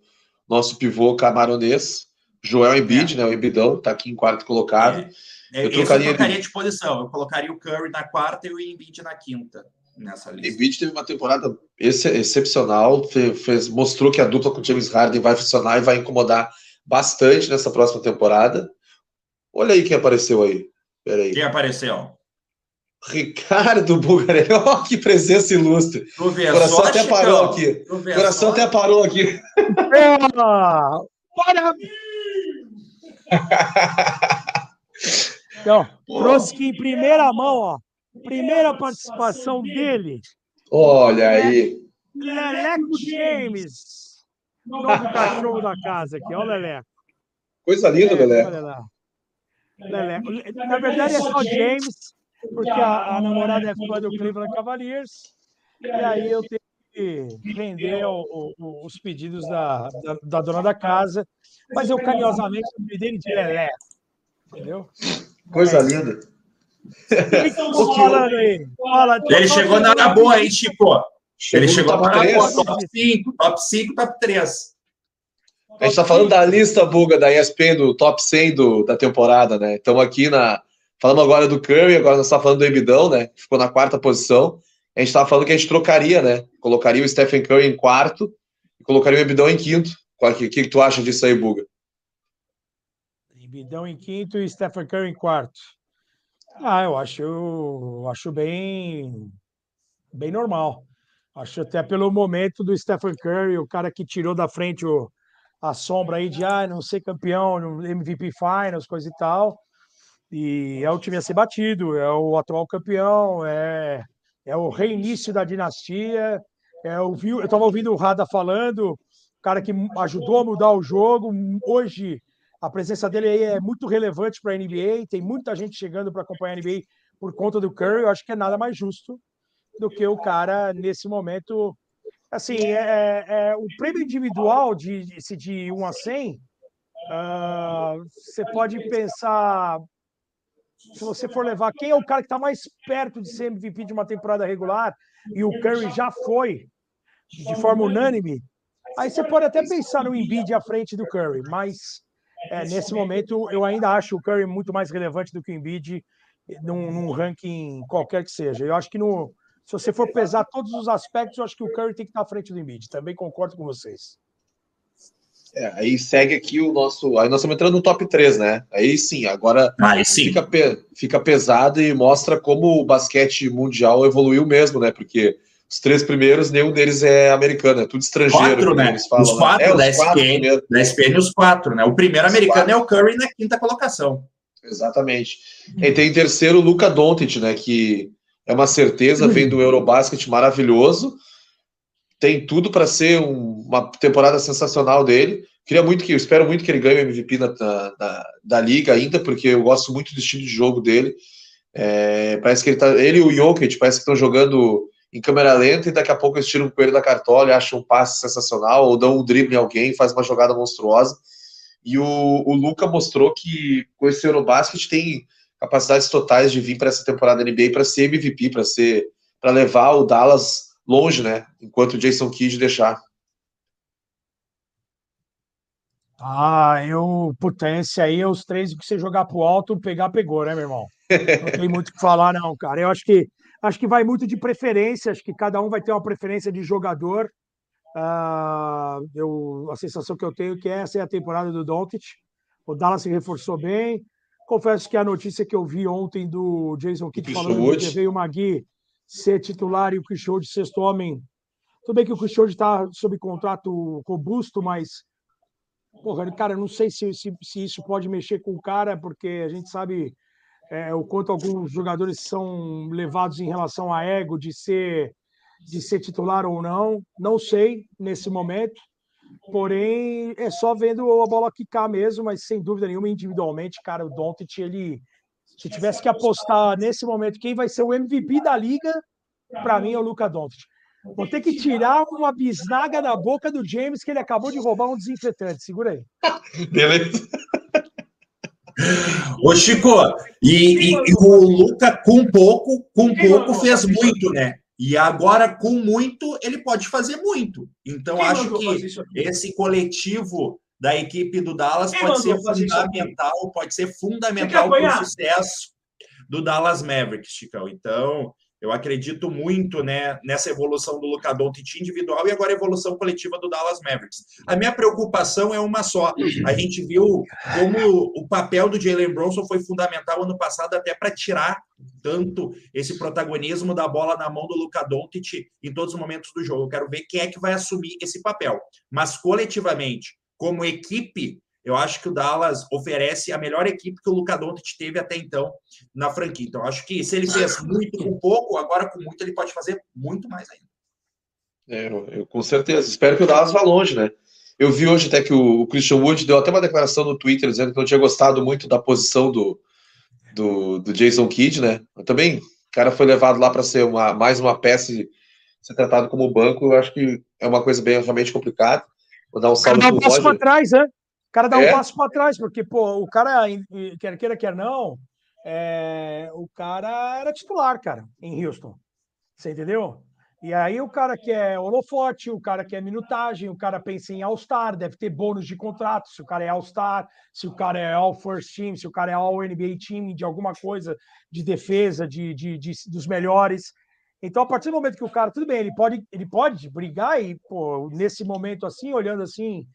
nosso pivô camaronês, Joel Embiid, é. né? O Embidão, está aqui em quarto colocado. É, é, eu, trocaria, eu trocaria de posição. Eu colocaria o Curry na quarta e o Embiid na quinta nessa lista. Embiid teve uma temporada ex excepcional, fez, fez, mostrou que a dupla com o James Harden vai funcionar e vai incomodar bastante nessa próxima temporada. Olha aí quem apareceu aí. Peraí. Quem apareceu? Ricardo Bugarelli, oh, que presença ilustre. O coração até parou aqui. O coração até parou aqui. Parabéns! então, trouxe que em primeira mão, ó, Primeira participação dele. Olha aí. Leleco James. Novo cachorro da casa aqui, olha o Leleco. Coisa linda, é, Leleco. Leleco. Na verdade é só James, porque a, a namorada é fã do Cleveland Cavaliers. E aí eu tenho que render o, o, os pedidos da, da, da, dona da casa. Mas eu carinhosamente me dele de Leleco. Entendeu? Coisa é. linda. Ele chegou na hora boa aí, Chico. Ele chegou na hora boa, top 5, top 5, top 3. A gente está falando da lista buga da ESPN do top 100 do, da temporada, né? Estamos aqui na. Falamos agora do Curry, agora nós estamos falando do Embidão, né? Ficou na quarta posição. A gente estava falando que a gente trocaria, né? Colocaria o Stephen Curry em quarto e colocaria o Embidão em quinto. O que, que tu acha disso aí, Buga? Embidão em quinto e Stephen Curry em quarto. Ah, eu acho, eu acho bem, bem normal. Acho até pelo momento do Stephen Curry, o cara que tirou da frente o, a sombra aí de ah, não ser campeão no MVP Finals, coisa e tal. E é o time a ser batido, é o atual campeão, é, é o reinício da dinastia. É, eu estava ouvindo o Rada falando, o cara que ajudou a mudar o jogo. Hoje a presença dele aí é muito relevante para a NBA, tem muita gente chegando para acompanhar a NBA por conta do Curry. Eu acho que é nada mais justo do que o cara, nesse momento. Assim, é, é, é o prêmio individual de, de, de 1 a 100, uh, ah, você pode pensar se você for levar quem é o cara que está mais perto de ser MVP de uma temporada regular, e o Curry já foi de forma unânime, aí você pode até pensar no Embiid à frente do Curry, mas é, nesse momento eu ainda acho o Curry muito mais relevante do que o Embiid num, num ranking qualquer que seja. Eu acho que no, se você for pesar todos os aspectos, eu acho que o Curry tem que estar à frente do Embiid. Também concordo com vocês. É, aí segue aqui o nosso. Aí nós estamos entrando no top 3, né? Aí sim, agora aí sim. Fica, pe... fica pesado e mostra como o basquete mundial evoluiu mesmo, né? Porque os três primeiros, nenhum deles é americano, é tudo estrangeiro. Quatro, né? Falam, os né? quatro é, da, os quatro SPN, da SPN, os quatro, né? O primeiro os americano quatro. é o Curry na quinta colocação. Exatamente. E tem em terceiro o Luca Doncic, né? Que é uma certeza, vem do Eurobasket maravilhoso tem tudo para ser um, uma temporada sensacional dele. Queria muito que, eu espero muito que ele ganhe o MVP da, da, da liga ainda, porque eu gosto muito do estilo de jogo dele. É, parece que ele tá, ele e o Jokic parece que estão jogando em câmera lenta e daqui a pouco eles tiram o coelho da cartola acham um passe sensacional ou dão um drible em alguém, faz uma jogada monstruosa. E o, o Luca mostrou que com esse Eurobasket tem capacidades totais de vir para essa temporada NBA para ser MVP, para ser para levar o Dallas longe, né? Enquanto o Jason Kidd deixar. Ah, eu, puta, esse aí é os três que você jogar pro alto, pegar, pegou, né, meu irmão? Não tem muito o que falar, não, cara. Eu acho que acho que vai muito de preferência, acho que cada um vai ter uma preferência de jogador. Uh, eu, a sensação que eu tenho é que essa é a temporada do Doncic. O Dallas se reforçou bem. Confesso que a notícia que eu vi ontem do Jason Kidd falando que veio o Magui ser titular e o Chris de sexto homem. Tudo bem que o Chris está sob contrato robusto, mas porra, cara, não sei se, se, se, isso pode mexer com o cara, porque a gente sabe é, o quanto alguns jogadores são levados em relação a ego de ser de ser titular ou não. Não sei nesse momento. Porém, é só vendo a bola quicar mesmo, mas sem dúvida nenhuma, individualmente, cara, o Doncic, ele, se tivesse que apostar nesse momento quem vai ser o MVP da liga, para mim é o Luca Doncic. Vou ter que tirar uma bisnaga da boca do James que ele acabou de roubar um desinfetante. Segura aí. Beleza. Ô, Chico, e, e, e, o Luca com pouco, com pouco fez muito, né? E agora, com muito, ele pode fazer muito. Então, acho que esse coletivo da equipe do Dallas Quem pode ser fundamental, pode ser fundamental para o sucesso do Dallas Mavericks, Chicão. Então, eu acredito muito né, nessa evolução do Luka Doncic individual e agora a evolução coletiva do Dallas Mavericks. A minha preocupação é uma só. A gente viu como o papel do Jalen Bronson foi fundamental ano passado até para tirar tanto esse protagonismo da bola na mão do Luka Doncic em todos os momentos do jogo. Eu quero ver quem é que vai assumir esse papel. Mas coletivamente, como equipe, eu acho que o Dallas oferece a melhor equipe que o Luka Doncic teve até então na franquia. Então, acho que se ele fez muito com pouco, agora com muito ele pode fazer muito mais ainda. É, eu, eu, com certeza. Espero que o Dallas vá longe, né? Eu vi hoje até que o, o, Christian Wood deu até uma declaração no Twitter dizendo que não tinha gostado muito da posição do, do, do Jason Kidd, né? Mas também, o cara foi levado lá para ser uma, mais uma peça e ser tratado como banco. Eu acho que é uma coisa bem realmente complicada. Vou dar um salve para o passo para trás, né? O cara dá é? um passo para trás, porque, pô, o cara, quer queira, quer não, é, o cara era titular, cara, em Houston. Você entendeu? E aí o cara quer holofote, o cara quer minutagem, o cara pensa em All-Star, deve ter bônus de contrato, se o cara é All-Star, se o cara é All-First Team, se o cara é All-NBA Team, de alguma coisa de defesa, de, de, de, dos melhores. Então, a partir do momento que o cara, tudo bem, ele pode, ele pode brigar e, pô, nesse momento assim, olhando assim,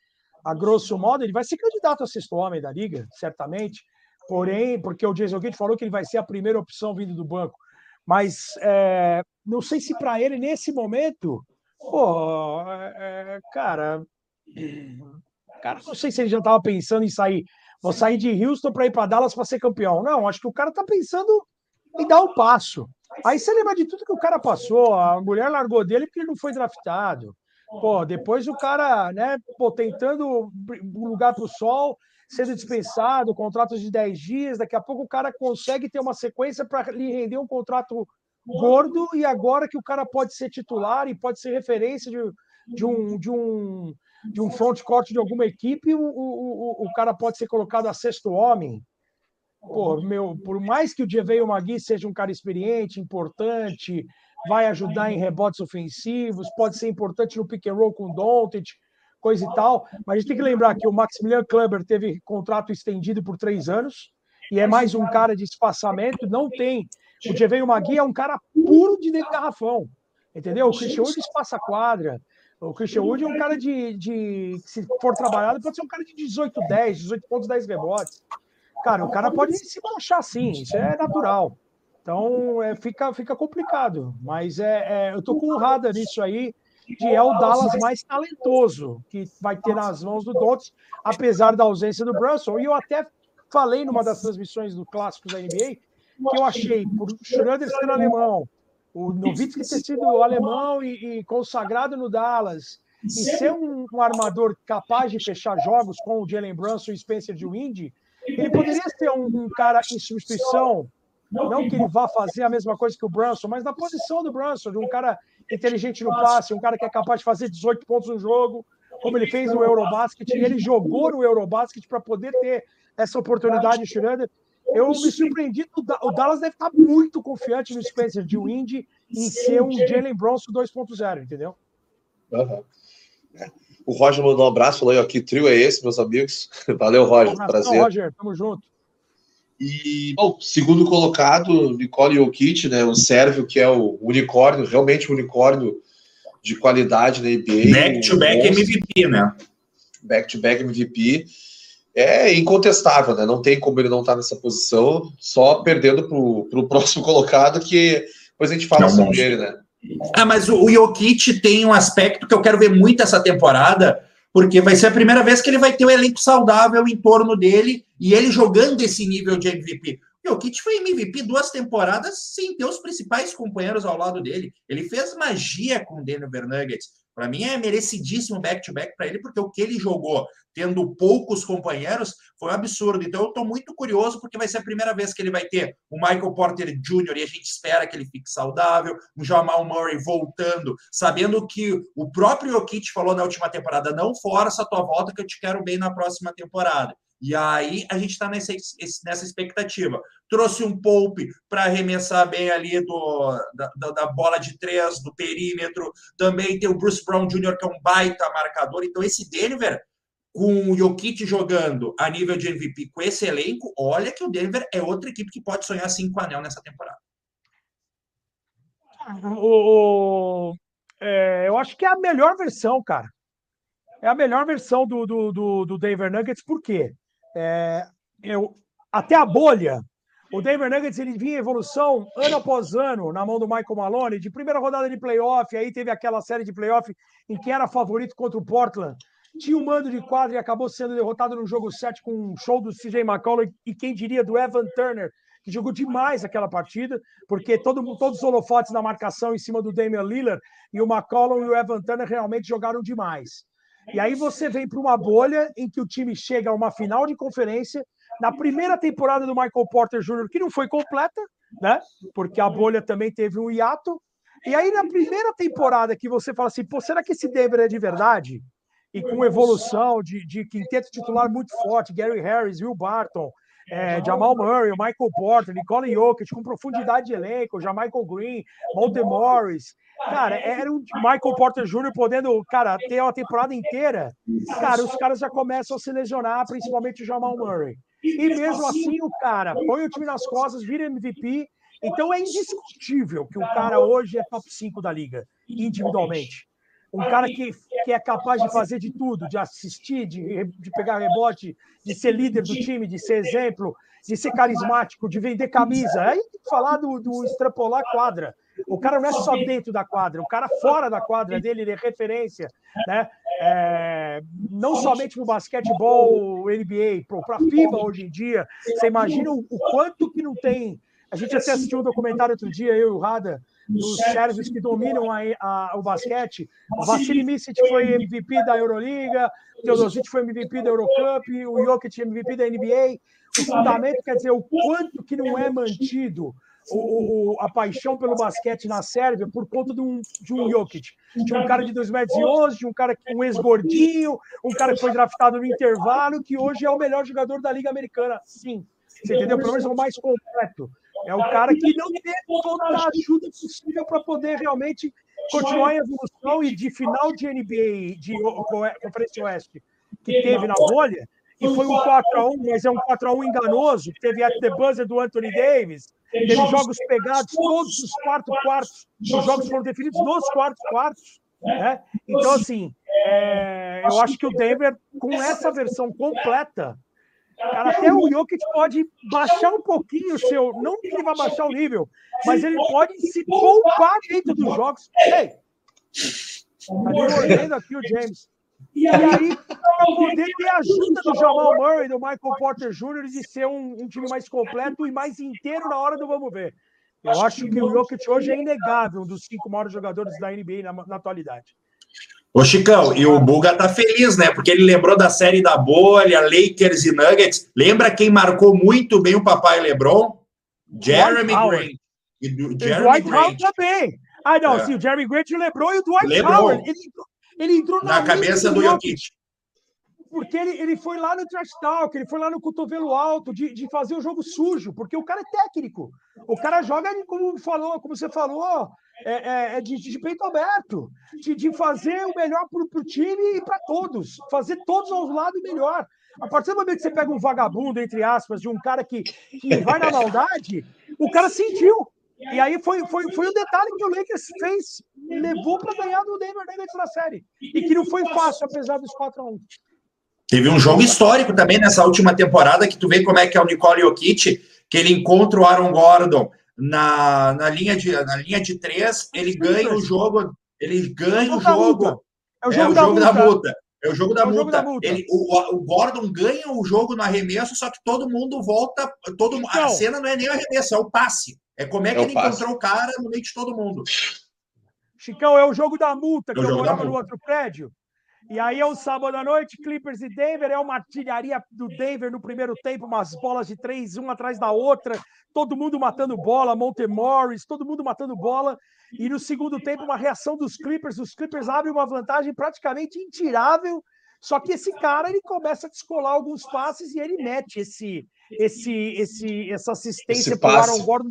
a grosso modo, ele vai ser candidato a sexto homem da liga, certamente. Porém, porque o Jason Kidd falou que ele vai ser a primeira opção vindo do banco. Mas é, não sei se para ele, nesse momento, pô, é, cara, cara, não sei se ele já estava pensando em sair. Vou sair de Houston para ir para Dallas para ser campeão. Não, acho que o cara está pensando em dar um passo. Aí você lembra de tudo que o cara passou, a mulher largou dele porque ele não foi draftado. Pô, depois o cara, né, pô, tentando lugar para o sol, sendo dispensado, contratos de 10 dias, daqui a pouco o cara consegue ter uma sequência para lhe render um contrato gordo, e agora que o cara pode ser titular e pode ser referência de, de um, de um de um front court de alguma equipe, o, o, o, cara pode ser colocado a sexto homem. pô, meu, por mais que o Jeveio Magui seja um cara experiente, importante, vai ajudar em rebotes ofensivos, pode ser importante no pick and roll com o Doncic, coisa e tal, mas a gente tem que lembrar que o Maximilian Kleber teve contrato estendido por três anos e é mais um cara de espaçamento, não tem. O Jeveio Magui é um cara puro de dentro garrafão, entendeu? O Christian Wood espaça quadra, o Christian Wood é um cara de, de, se for trabalhado, pode ser um cara de 18, 10, 18 pontos, 10 rebotes. Cara, o cara pode se baixar sim, isso é natural. Então é, fica, fica complicado. Mas é, é eu tô com honrada nisso aí, de é o Dallas mais talentoso que vai ter nas mãos do Dots, apesar da ausência do Brunson. E eu até falei numa das transmissões do Clássicos da NBA que eu achei, por Schroeder ser alemão, o Nowitzki ter sido alemão e, e, consagrado no Dallas, e ser um, um, armador capaz de fechar jogos com o Jalen Brunson e Spencer de Windy, ele poderia ser um, um, cara em substituição, não que ele vá fazer a mesma coisa que o Brunson, mas na posição do Brunson, de um cara inteligente no passe, um cara que é capaz de fazer 18 pontos no jogo, como ele fez no Eurobasket, e ele jogou no Eurobasket para poder ter essa oportunidade, Schroeder. Eu me surpreendi. O Dallas deve estar muito confiante no Spencer de Windy em ser um Jalen Bronson 2.0, entendeu? Uhum. O Roger mandou um abraço, falou aqui, trio é esse, meus amigos. Valeu, Roger. Um prazer. Roger, tamo junto. E, bom, segundo colocado, Nicole Jokic, né, o sérvio que é o unicórnio, realmente um unicórnio de qualidade na NBA. Back-to-back -back MVP, né? Back-to-back -back MVP é incontestável, né? Não tem como ele não estar tá nessa posição, só perdendo para o próximo colocado, que depois a gente fala não, sobre ele, né? Ah, mas o, o Jokic tem um aspecto que eu quero ver muito essa temporada, porque vai ser a primeira vez que ele vai ter um elenco saudável em torno dele e ele jogando esse nível de MVP. O Jokic foi MVP duas temporadas sem ter os principais companheiros ao lado dele. Ele fez magia com o Denver Nuggets. Para mim é merecidíssimo back-to-back para ele, porque o que ele jogou tendo poucos companheiros foi um absurdo. Então eu estou muito curioso, porque vai ser a primeira vez que ele vai ter o Michael Porter Jr. e a gente espera que ele fique saudável, o Jamal Murray voltando, sabendo que o próprio Jokic falou na última temporada: não força a tua volta, que eu te quero bem na próxima temporada. E aí a gente está nessa, nessa expectativa. Trouxe um Pope para arremessar bem ali do, da, da, bola de três, do perímetro. Também tem o Bruce Brown Jr., que é um baita marcador. Então, esse Denver, com o Jokic jogando a nível de MVP com esse elenco, olha que o Denver é outra equipe que pode sonhar cinco anel nessa temporada. O, é, eu acho que é a melhor versão, cara. É a melhor versão do, do, do, do Denver Nuggets, por quê? É, eu, até a bolha, o Denver Nuggets ele vinha em evolução ano após ano na mão do Michael Maloney, de primeira rodada de playoff, aí teve aquela série de playoff em que era favorito contra o Portland. Tinha um mando de quadra e acabou sendo derrotado no jogo 7 com um show do CJ McCollum e quem diria do Evan Turner, que jogou demais aquela partida, porque todo, todos os holofotes na marcação em cima do Damian Lillard e o McCollum e o Evan Turner realmente jogaram demais. E aí você vem para uma bolha em que o time chega a uma final de conferência na primeira temporada do Michael Porter Jr., que não foi completa, né? Porque a bolha também teve um hiato. E aí na primeira temporada que você fala assim, pô, será que esse Denver é de verdade? E com evolução de, de quinteto titular muito forte, Gary Harris, Will Barton, é, Jamal Murray, Michael Porter, Nicole Jokic, com profundidade de elenco, já Michael Green, Monte Morris. Cara, era um Michael Porter Jr. podendo, cara, ter uma temporada inteira. Cara, os caras já começam a se lesionar, principalmente o Jamal Murray. E mesmo assim, o cara põe o time nas costas, vira MVP. Então é indiscutível que o cara hoje é top 5 da liga, individualmente. Um cara que, que é capaz de fazer de tudo, de assistir, de, de pegar rebote, de ser líder do time, de ser exemplo, de ser carismático, de vender camisa. Aí tem que falar do, do extrapolar quadra. O cara não é só dentro da quadra, o cara fora da quadra dele, ele é referência, né? É, não somente para o basquetebol, NBA, para a FIBA hoje em dia. Você imagina o, o quanto que não tem. A gente até assistiu um documentário outro dia, eu e o Rada, dos sérvios que dominam a, a, o basquete. O Vassili Micic foi MVP da Euroliga, o Teodosic foi MVP da Eurocup, o Jokic MVP da NBA. O fundamento quer dizer o quanto que não é mantido o, o, a paixão pelo basquete na Sérvia por conta de um, de um Jokic. De um cara de 2,11 metros de um cara um ex-gordinho, um cara que foi draftado no intervalo, que hoje é o melhor jogador da Liga Americana, sim. Você entendeu? Pelo menos é o mais completo. É o cara que não teve toda a ajuda possível para poder realmente continuar em evolução e de final de NBA, de Conferência Oeste, que teve na bolha, e foi um 4x1, mas é um 4x1 enganoso, teve at the buzzer do Anthony Davis, teve jogos pegados todos os quartos quartos, os jogos foram definidos nos quartos quartos, né? Então, assim, é, eu acho que o Denver, com essa versão completa, Cara, até o Jokic pode baixar um pouquinho o seu. Não que ele vai baixar o nível, mas ele pode se poupar dentro dos jogos. Ei! Tá aqui o James. E aí, para poder ter a ajuda do Jamal Murray, do Michael Porter Jr., de ser um, um, time mais completo e mais inteiro na hora do vamos ver. Eu acho que o Jokic hoje é inegável, um dos cinco maiores jogadores da NBA na, na atualidade. Ô, Chicão, e o Buga tá feliz, né? Porque ele lembrou da série da bolha, Lakers e Nuggets. Lembra quem marcou muito bem o papai LeBron? Jeremy Grant. E do, Jeremy Dwight Grant. Howard também. Ah, não, é. sim, o Jeremy Grant, o LeBron e o Dwight. Howard. Ele, ele entrou na, na cabeça do Jokic. Porque ele, ele foi lá no trash talk, ele foi lá no cotovelo alto de, de fazer o jogo sujo, porque o cara é técnico. O cara joga, como falou, como você falou, é, é, é de, de, peito aberto, de, de fazer o melhor para o time e para todos, fazer todos aos lados melhor. A partir do momento que você pega um vagabundo, entre aspas, de um cara que, que vai na maldade, o cara sentiu. E aí foi, foi, foi o detalhe que o Lakers fez, levou para ganhar do Denver Nuggets na série. E que não foi fácil, apesar dos 4 a 1 Teve um jogo histórico também nessa última temporada, que tu vê como é que é o Nicole Jokic, que ele encontra o Aaron Gordon na, na, linha, de, na linha de três, ele ganha o jogo, ele ganha o jogo. É o jogo, é o jogo da, multa. É o jogo da, é multa. Da multa. Ele, o, o, Gordon ganha o jogo no arremesso, só que todo mundo volta. Todo, então, a cena não é nem o arremesso, é o passe. É como é que é ele passe. encontrou o cara no meio de todo mundo. Chicão, é o jogo da multa, que é eu morava no outro prédio. E aí é um sábado à noite, Clippers e Denver, é uma artilharia do Denver no primeiro tempo, umas bolas de três, uma atrás da outra, todo mundo matando bola, Monte Morris, todo mundo matando bola. E no segundo tempo, uma reação dos Clippers, os Clippers abrem uma vantagem praticamente intirável, só que esse cara ele começa a descolar alguns passes e ele mete esse esse esse essa assistência para o Aaron Gordon